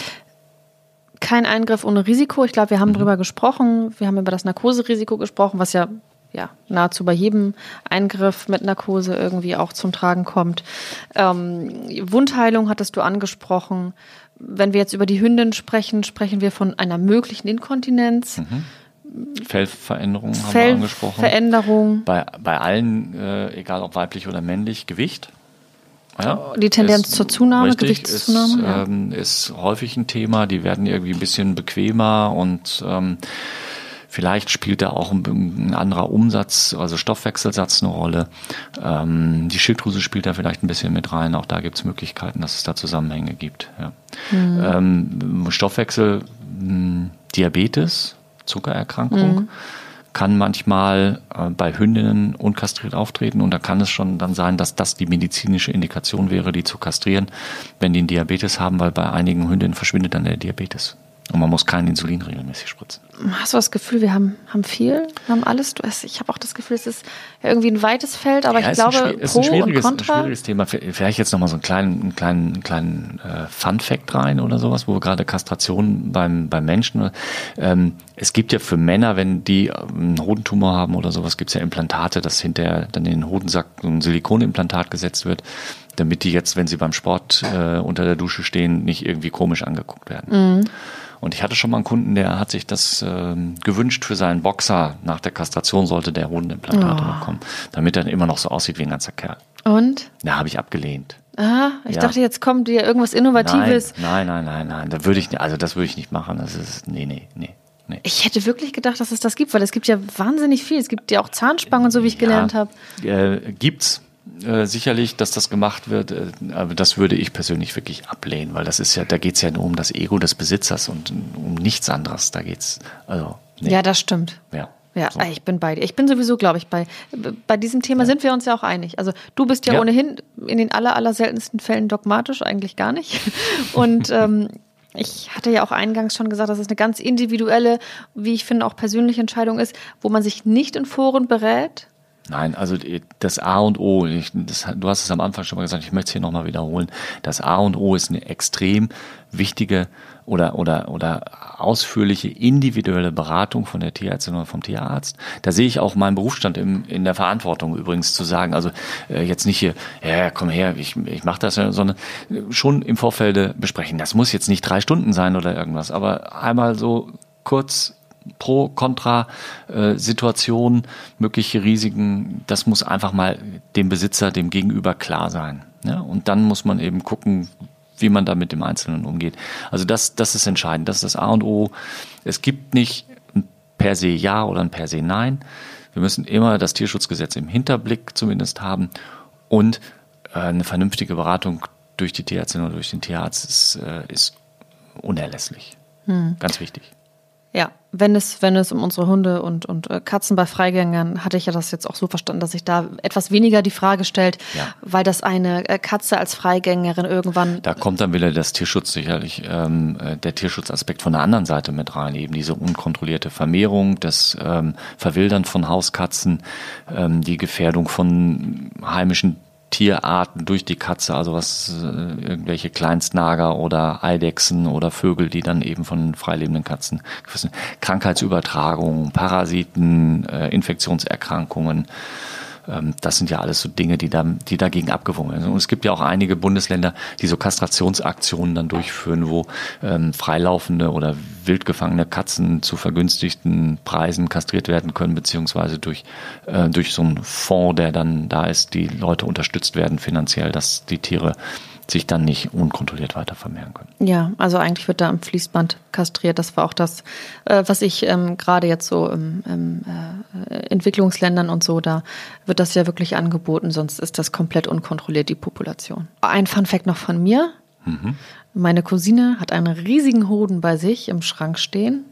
[SPEAKER 1] Kein Eingriff ohne Risiko. Ich glaube, wir haben mhm. darüber gesprochen. Wir haben über das Narkoserisiko gesprochen, was ja, ja nahezu bei jedem Eingriff mit Narkose irgendwie auch zum Tragen kommt. Ähm, Wundheilung hattest du angesprochen. Wenn wir jetzt über die Hündin sprechen, sprechen wir von einer möglichen Inkontinenz. Mhm.
[SPEAKER 2] Fellveränderung haben wir angesprochen.
[SPEAKER 1] Veränderung.
[SPEAKER 2] Bei, bei allen, äh, egal ob weiblich oder männlich, Gewicht.
[SPEAKER 1] Ja, die Tendenz ist, zur Zunahme, richtig, Gewichtszunahme?
[SPEAKER 2] Ist, ja. ähm, ist häufig ein Thema. Die werden irgendwie ein bisschen bequemer und ähm, vielleicht spielt da auch ein, ein, anderer Umsatz, also Stoffwechselsatz eine Rolle. Ähm, die Schilddrüse spielt da vielleicht ein bisschen mit rein. Auch da gibt es Möglichkeiten, dass es da Zusammenhänge gibt. Ja. Mhm. Stoffwechsel, mh, hm, Diabetes, Zuckererkrankung. Mhm kann manchmal äh, bei Hündinnen unkastriert auftreten und da kann es schon dann sein, dass das die medizinische Indikation wäre, die zu kastrieren, wenn die einen Diabetes haben, weil bei einigen Hündinnen verschwindet dann der Diabetes. Und man muss kein Insulin regelmäßig spritzen.
[SPEAKER 1] Hast du das Gefühl, wir haben, haben viel, wir haben alles? Ich habe auch das Gefühl, es ist irgendwie ein weites Feld, aber ja, ich glaube,
[SPEAKER 2] ein, ist ein schwieriges, ein schwieriges Thema. Vielleicht jetzt nochmal so einen kleinen, einen kleinen, kleinen äh, Fun-Fact rein oder sowas, wo wir gerade Kastration beim, beim Menschen. Ähm, es gibt ja für Männer, wenn die einen Hodentumor haben oder sowas, gibt es ja Implantate, dass hinterher dann in den Hodensack ein Silikonimplantat gesetzt wird damit die jetzt, wenn sie beim Sport äh, unter der Dusche stehen, nicht irgendwie komisch angeguckt werden. Mhm. Und ich hatte schon mal einen Kunden, der hat sich das äh, gewünscht für seinen Boxer. Nach der Kastration sollte der Hodenimplantate oh. bekommen, damit er immer noch so aussieht wie ein ganzer Kerl.
[SPEAKER 1] Und?
[SPEAKER 2] Da habe ich abgelehnt.
[SPEAKER 1] Ah, ich ja. dachte, jetzt kommt dir irgendwas Innovatives.
[SPEAKER 2] Nein, nein, nein, nein, nein. Da würde ich, also das würde ich nicht machen. Das ist, nee, nee, nee. Nee.
[SPEAKER 1] Ich hätte wirklich gedacht, dass es das gibt, weil es gibt ja wahnsinnig viel. Es gibt ja auch Zahnspangen und so, wie ich gelernt ja, habe.
[SPEAKER 2] Äh, gibt's. Äh, sicherlich, dass das gemacht wird, äh, aber das würde ich persönlich wirklich ablehnen, weil das ist ja, da geht es ja nur um das Ego des Besitzers und um nichts anderes. Da geht's. Also,
[SPEAKER 1] nee. Ja, das stimmt.
[SPEAKER 2] Ja.
[SPEAKER 1] Ja, so. ich bin bei dir. Ich bin sowieso, glaube ich, bei, bei diesem Thema ja. sind wir uns ja auch einig. Also du bist ja, ja, ohnehin in den aller, aller seltensten Fällen dogmatisch, eigentlich gar nicht. Und ähm, ich hatte ja auch eingangs schon gesagt, dass es eine ganz individuelle, wie ich finde, auch persönliche Entscheidung ist, wo man sich nicht in Foren berät,
[SPEAKER 2] Nein, also das A und O, ich, das, du hast es am Anfang schon mal gesagt, ich möchte es hier nochmal wiederholen. Das A und O ist eine extrem wichtige oder, oder, oder ausführliche individuelle Beratung von der Tierärztin oder vom Tierarzt. Da sehe ich auch meinen Berufsstand im, in der Verantwortung übrigens zu sagen, also äh, jetzt nicht hier, ja, komm her, ich, ich mache das, sondern schon im Vorfeld besprechen. Das muss jetzt nicht drei Stunden sein oder irgendwas, aber einmal so kurz Pro, Contra, äh, Situation, mögliche Risiken, das muss einfach mal dem Besitzer, dem Gegenüber klar sein. Ja? Und dann muss man eben gucken, wie man da mit dem Einzelnen umgeht. Also das, das ist entscheidend. Das ist das A und O. Es gibt nicht ein per se Ja oder ein per se Nein. Wir müssen immer das Tierschutzgesetz im Hinterblick zumindest haben Und äh, eine vernünftige Beratung durch die Tierärztin oder durch den Tierarzt ist, äh, ist unerlässlich. Hm. Ganz wichtig.
[SPEAKER 1] Ja, wenn es, wenn es um unsere Hunde und, und äh, Katzen bei Freigängern, hatte ich ja das jetzt auch so verstanden, dass sich da etwas weniger die Frage stellt, ja. weil das eine äh, Katze als Freigängerin irgendwann.
[SPEAKER 2] Da kommt dann wieder das Tierschutz sicherlich, ähm, der Tierschutzaspekt von der anderen Seite mit rein, eben diese unkontrollierte Vermehrung, das ähm, Verwildern von Hauskatzen, ähm, die Gefährdung von heimischen Tierarten durch die Katze, also was äh, irgendwelche Kleinstnager oder Eidechsen oder Vögel, die dann eben von freilebenden Katzen Krankheitsübertragungen, Parasiten, äh, Infektionserkrankungen, das sind ja alles so Dinge, die, da, die dagegen abgewogen werden. Und es gibt ja auch einige Bundesländer, die so Kastrationsaktionen dann durchführen, wo ähm, freilaufende oder wildgefangene Katzen zu vergünstigten Preisen kastriert werden können, beziehungsweise durch, äh, durch so einen Fonds, der dann da ist, die Leute unterstützt werden finanziell, dass die Tiere sich dann nicht unkontrolliert weiter vermehren können.
[SPEAKER 1] Ja, also eigentlich wird da am Fließband kastriert. Das war auch das, äh, was ich ähm, gerade jetzt so im, im äh, Entwicklungsländern und so, da wird das ja wirklich angeboten, sonst ist das komplett unkontrolliert, die Population. Ein Fun Fact noch von mir. Mhm. Meine Cousine hat einen riesigen Hoden bei sich im Schrank stehen.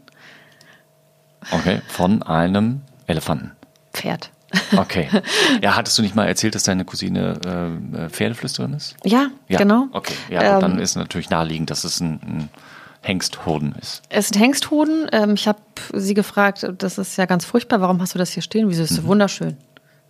[SPEAKER 2] Okay, von einem Elefanten.
[SPEAKER 1] Pferd.
[SPEAKER 2] Okay. Ja, hattest du nicht mal erzählt, dass deine Cousine äh, Pferdeflüsterin ist?
[SPEAKER 1] Ja, ja, genau.
[SPEAKER 2] Okay, ja, ähm, dann ist natürlich naheliegend, dass es ein, ein Hengsthoden ist.
[SPEAKER 1] Es ist ein Hengsthoden. Ähm, ich habe sie gefragt, das ist ja ganz furchtbar, warum hast du das hier stehen? Wieso ist es mhm. wunderschön?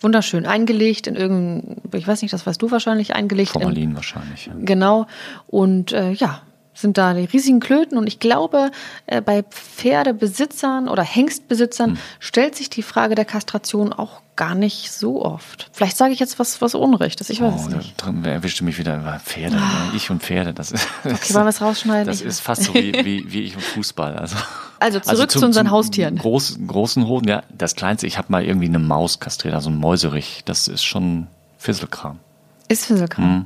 [SPEAKER 1] Wunderschön. Eingelegt in irgendein, ich weiß nicht, das weißt du wahrscheinlich, eingelegt.
[SPEAKER 2] Formalin in, wahrscheinlich.
[SPEAKER 1] Ja. Genau. Und äh, ja, sind da die riesigen Klöten. Und ich glaube, äh, bei Pferdebesitzern oder Hengstbesitzern hm. stellt sich die Frage der Kastration auch gar nicht so oft. Vielleicht sage ich jetzt was, was Unrechtes. Ich weiß oh, es nicht.
[SPEAKER 2] Da erwischte mich wieder über Pferde. Ah. Ich und Pferde. Das ist,
[SPEAKER 1] okay, wollen wir es rausschneiden?
[SPEAKER 2] Das ist fast so wie, wie, wie ich und Fußball. Also,
[SPEAKER 1] also zurück also zum, zu unseren Haustieren.
[SPEAKER 2] Groß, großen Hoden, ja. Das kleinste, ich habe mal irgendwie eine Maus kastriert, also ein Mäuserich. Das ist schon
[SPEAKER 1] Ist Fisselkram. Hm.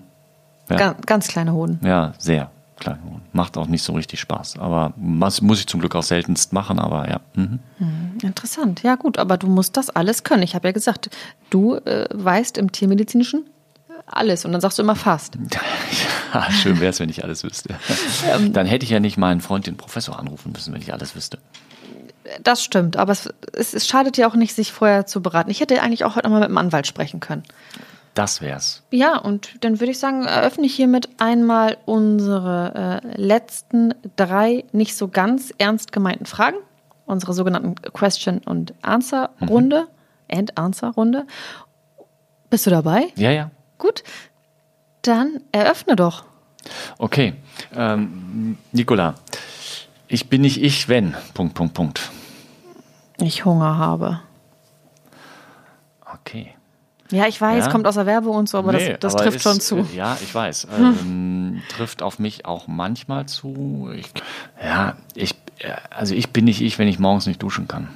[SPEAKER 1] Ja. Ganz, ganz kleine Hoden.
[SPEAKER 2] Ja, sehr. Kleinhuhn. Macht auch nicht so richtig Spaß. Aber was muss ich zum Glück auch seltenst machen, aber ja. Mhm.
[SPEAKER 1] Hm, interessant. Ja, gut, aber du musst das alles können. Ich habe ja gesagt, du äh, weißt im Tiermedizinischen alles und dann sagst du immer fast.
[SPEAKER 2] Ja, schön wäre es, wenn ich alles wüsste. Ähm. dann hätte ich ja nicht meinen Freund, den Professor, anrufen müssen, wenn ich alles wüsste.
[SPEAKER 1] Das stimmt, aber es, es, es schadet ja auch nicht, sich vorher zu beraten. Ich hätte eigentlich auch heute nochmal mit dem Anwalt sprechen können.
[SPEAKER 2] Das wär's.
[SPEAKER 1] Ja, und dann würde ich sagen, eröffne ich hiermit einmal unsere äh, letzten drei nicht so ganz ernst gemeinten Fragen. Unsere sogenannten Question- und Answer-Runde. Mhm. And-Answer-Runde. Bist du dabei?
[SPEAKER 2] Ja, ja.
[SPEAKER 1] Gut. Dann eröffne doch.
[SPEAKER 2] Okay. Ähm, Nicola, ich bin nicht ich, wenn. Punkt, Punkt, Punkt.
[SPEAKER 1] Ich Hunger habe.
[SPEAKER 2] Okay.
[SPEAKER 1] Ja, ich weiß, ja. kommt aus der Werbung und so, aber nee, das, das aber trifft ist, schon zu.
[SPEAKER 2] Ja, ich weiß. Ähm, trifft auf mich auch manchmal zu. Ich, ja, ich, also ich bin nicht ich, wenn ich morgens nicht duschen kann.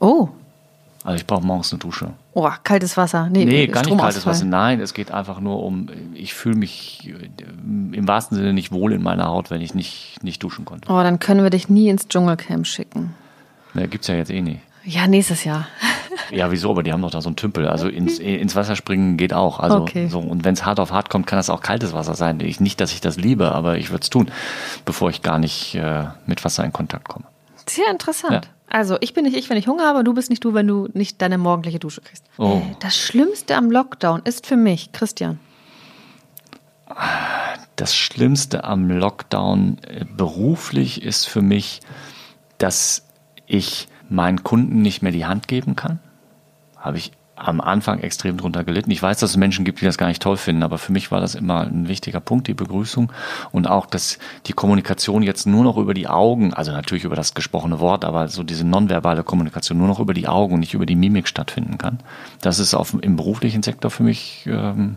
[SPEAKER 1] Oh.
[SPEAKER 2] Also ich brauche morgens eine Dusche.
[SPEAKER 1] Oh, kaltes Wasser.
[SPEAKER 2] Nee, nee gar nicht kaltes Wasser. Nein, es geht einfach nur um, ich fühle mich im wahrsten Sinne nicht wohl in meiner Haut, wenn ich nicht, nicht duschen konnte.
[SPEAKER 1] Oh, dann können wir dich nie ins Dschungelcamp schicken.
[SPEAKER 2] Ne, gibt's ja jetzt eh nicht.
[SPEAKER 1] Ja, nächstes Jahr.
[SPEAKER 2] Ja, wieso? Aber die haben doch da so einen Tümpel. Also ins, ins Wasser springen geht auch. Also okay. so, und wenn es hart auf hart kommt, kann das auch kaltes Wasser sein. Ich, nicht, dass ich das liebe, aber ich würde es tun, bevor ich gar nicht äh, mit Wasser in Kontakt komme.
[SPEAKER 1] Sehr interessant. Ja. Also, ich bin nicht ich, wenn ich Hunger habe, du bist nicht du, wenn du nicht deine morgendliche Dusche kriegst. Oh. Das Schlimmste am Lockdown ist für mich, Christian.
[SPEAKER 2] Das Schlimmste am Lockdown äh, beruflich ist für mich, dass ich meinen Kunden nicht mehr die Hand geben kann. Habe ich am Anfang extrem drunter gelitten. Ich weiß, dass es Menschen gibt, die das gar nicht toll finden, aber für mich war das immer ein wichtiger Punkt, die Begrüßung und auch, dass die Kommunikation jetzt nur noch über die Augen, also natürlich über das gesprochene Wort, aber so diese nonverbale Kommunikation nur noch über die Augen und nicht über die Mimik stattfinden kann. Das ist auf, im beruflichen Sektor für mich ähm,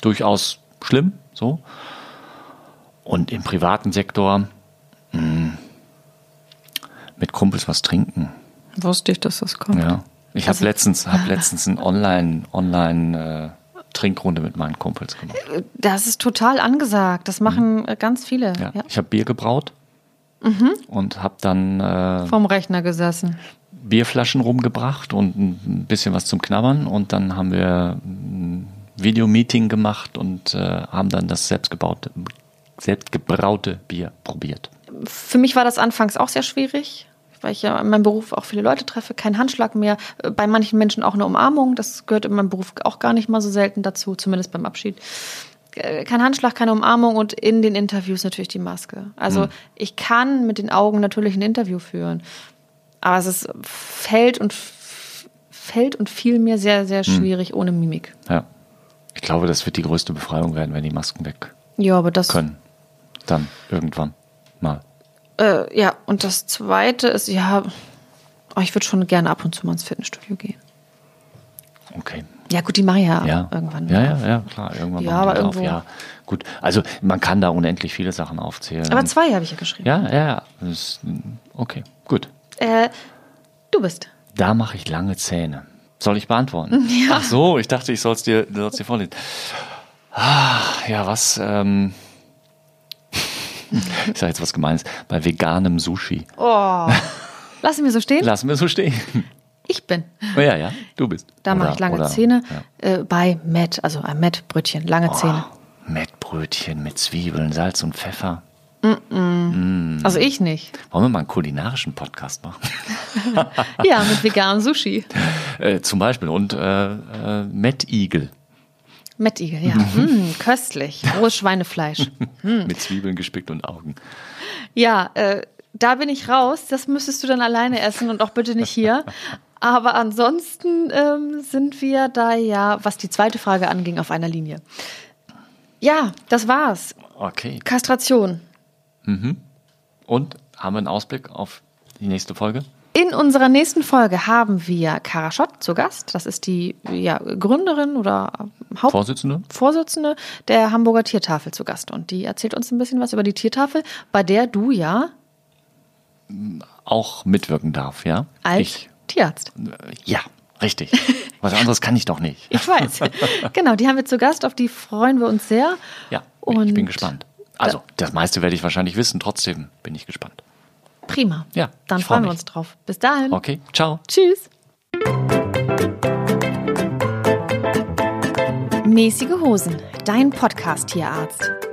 [SPEAKER 2] durchaus schlimm, so. Und im privaten Sektor, mh, hm, mit Kumpels was trinken.
[SPEAKER 1] Wusste ich, dass das kommt.
[SPEAKER 2] Ja. Ich also, habe letztens, hab letztens ein Online, Online äh, Trinkrunde mit meinen Kumpels gemacht.
[SPEAKER 1] Das ist total angesagt. Das machen mhm. ganz viele.
[SPEAKER 2] Ja. Ja. Ich habe Bier gebraut mhm. und habe dann äh,
[SPEAKER 1] vom Rechner gesessen.
[SPEAKER 2] Bierflaschen rumgebracht und ein bisschen was zum Knabbern und dann haben wir Videomeeting gemacht und äh, haben dann das selbstgebaute, selbstgebraute Bier probiert.
[SPEAKER 1] Für mich war das anfangs auch sehr schwierig, weil ich ja in meinem Beruf auch viele Leute treffe. Kein Handschlag mehr. Äh, bei manchen Menschen auch eine Umarmung. Das gehört in meinem Beruf auch gar nicht mal so selten dazu, zumindest beim Abschied. Äh, kein Handschlag, keine Umarmung und in den Interviews natürlich die Maske. Also hm. ich kann mit den Augen natürlich ein Interview führen. Aber es ist, fällt und fällt und fiel mir sehr, sehr hm. schwierig hm. ohne Mimik.
[SPEAKER 2] Ja. Ich glaube, das wird die größte Befreiung werden, wenn die Masken weg
[SPEAKER 1] ja, aber das
[SPEAKER 2] können. Dann irgendwann mal.
[SPEAKER 1] Äh, ja, und das zweite ist, ja, oh, ich würde schon gerne ab und zu mal ins Fitnessstudio gehen.
[SPEAKER 2] Okay.
[SPEAKER 1] Ja, gut, die mache ja, ja irgendwann.
[SPEAKER 2] Ja, ja, ja, klar, irgendwann
[SPEAKER 1] ja, aber irgendwo. Auf.
[SPEAKER 2] Ja, gut. Also man kann da unendlich viele Sachen aufzählen.
[SPEAKER 1] Aber zwei habe ich ja geschrieben.
[SPEAKER 2] Ja, ja, ja. Okay, gut.
[SPEAKER 1] Äh, du bist.
[SPEAKER 2] Da mache ich lange Zähne. Soll ich beantworten? Ja. Ach so, ich dachte, ich soll es dir, dir vorlesen. Ah, ja, was? Ähm, ich sage jetzt was Gemeines. Bei veganem Sushi.
[SPEAKER 1] Oh. Lassen wir so stehen?
[SPEAKER 2] Lassen wir so stehen.
[SPEAKER 1] Ich bin.
[SPEAKER 2] Oh ja, ja, du bist.
[SPEAKER 1] Da mache ich lange oder, Zähne ja. äh, bei Matt, also ein Matt-Brötchen, lange oh, Zähne.
[SPEAKER 2] Matt-Brötchen mit Zwiebeln, Salz und Pfeffer.
[SPEAKER 1] Mm -mm. Mm. Also ich nicht.
[SPEAKER 2] Wollen wir mal einen kulinarischen Podcast machen?
[SPEAKER 1] ja, mit veganem Sushi.
[SPEAKER 2] Äh, zum Beispiel. Und äh, äh, Mettigel.
[SPEAKER 1] Mettigel, ja. mm, köstlich. Rohes Schweinefleisch.
[SPEAKER 2] Mm. Mit Zwiebeln gespickt und Augen.
[SPEAKER 1] Ja, äh, da bin ich raus. Das müsstest du dann alleine essen und auch bitte nicht hier. Aber ansonsten ähm, sind wir da ja, was die zweite Frage anging, auf einer Linie. Ja, das war's.
[SPEAKER 2] Okay.
[SPEAKER 1] Kastration.
[SPEAKER 2] Mhm. Und haben wir einen Ausblick auf die nächste Folge?
[SPEAKER 1] In unserer nächsten Folge haben wir Kara Schott zu Gast. Das ist die ja, Gründerin oder Haupt
[SPEAKER 2] Vorsitzende?
[SPEAKER 1] Vorsitzende der Hamburger Tiertafel zu Gast. Und die erzählt uns ein bisschen was über die Tiertafel, bei der du ja
[SPEAKER 2] auch mitwirken darf, ja?
[SPEAKER 1] Als ich, Tierarzt.
[SPEAKER 2] Ja, richtig. Was anderes kann ich doch nicht.
[SPEAKER 1] Ich weiß. Genau, die haben wir zu Gast, auf die freuen wir uns sehr.
[SPEAKER 2] Ja, und ich bin gespannt. Also, das meiste werde ich wahrscheinlich wissen, trotzdem bin ich gespannt.
[SPEAKER 1] Prima.
[SPEAKER 2] Ja.
[SPEAKER 1] Dann freuen wir uns drauf. Bis dahin.
[SPEAKER 2] Okay, ciao.
[SPEAKER 1] Tschüss. Mäßige Hosen, dein Podcast-Tierarzt.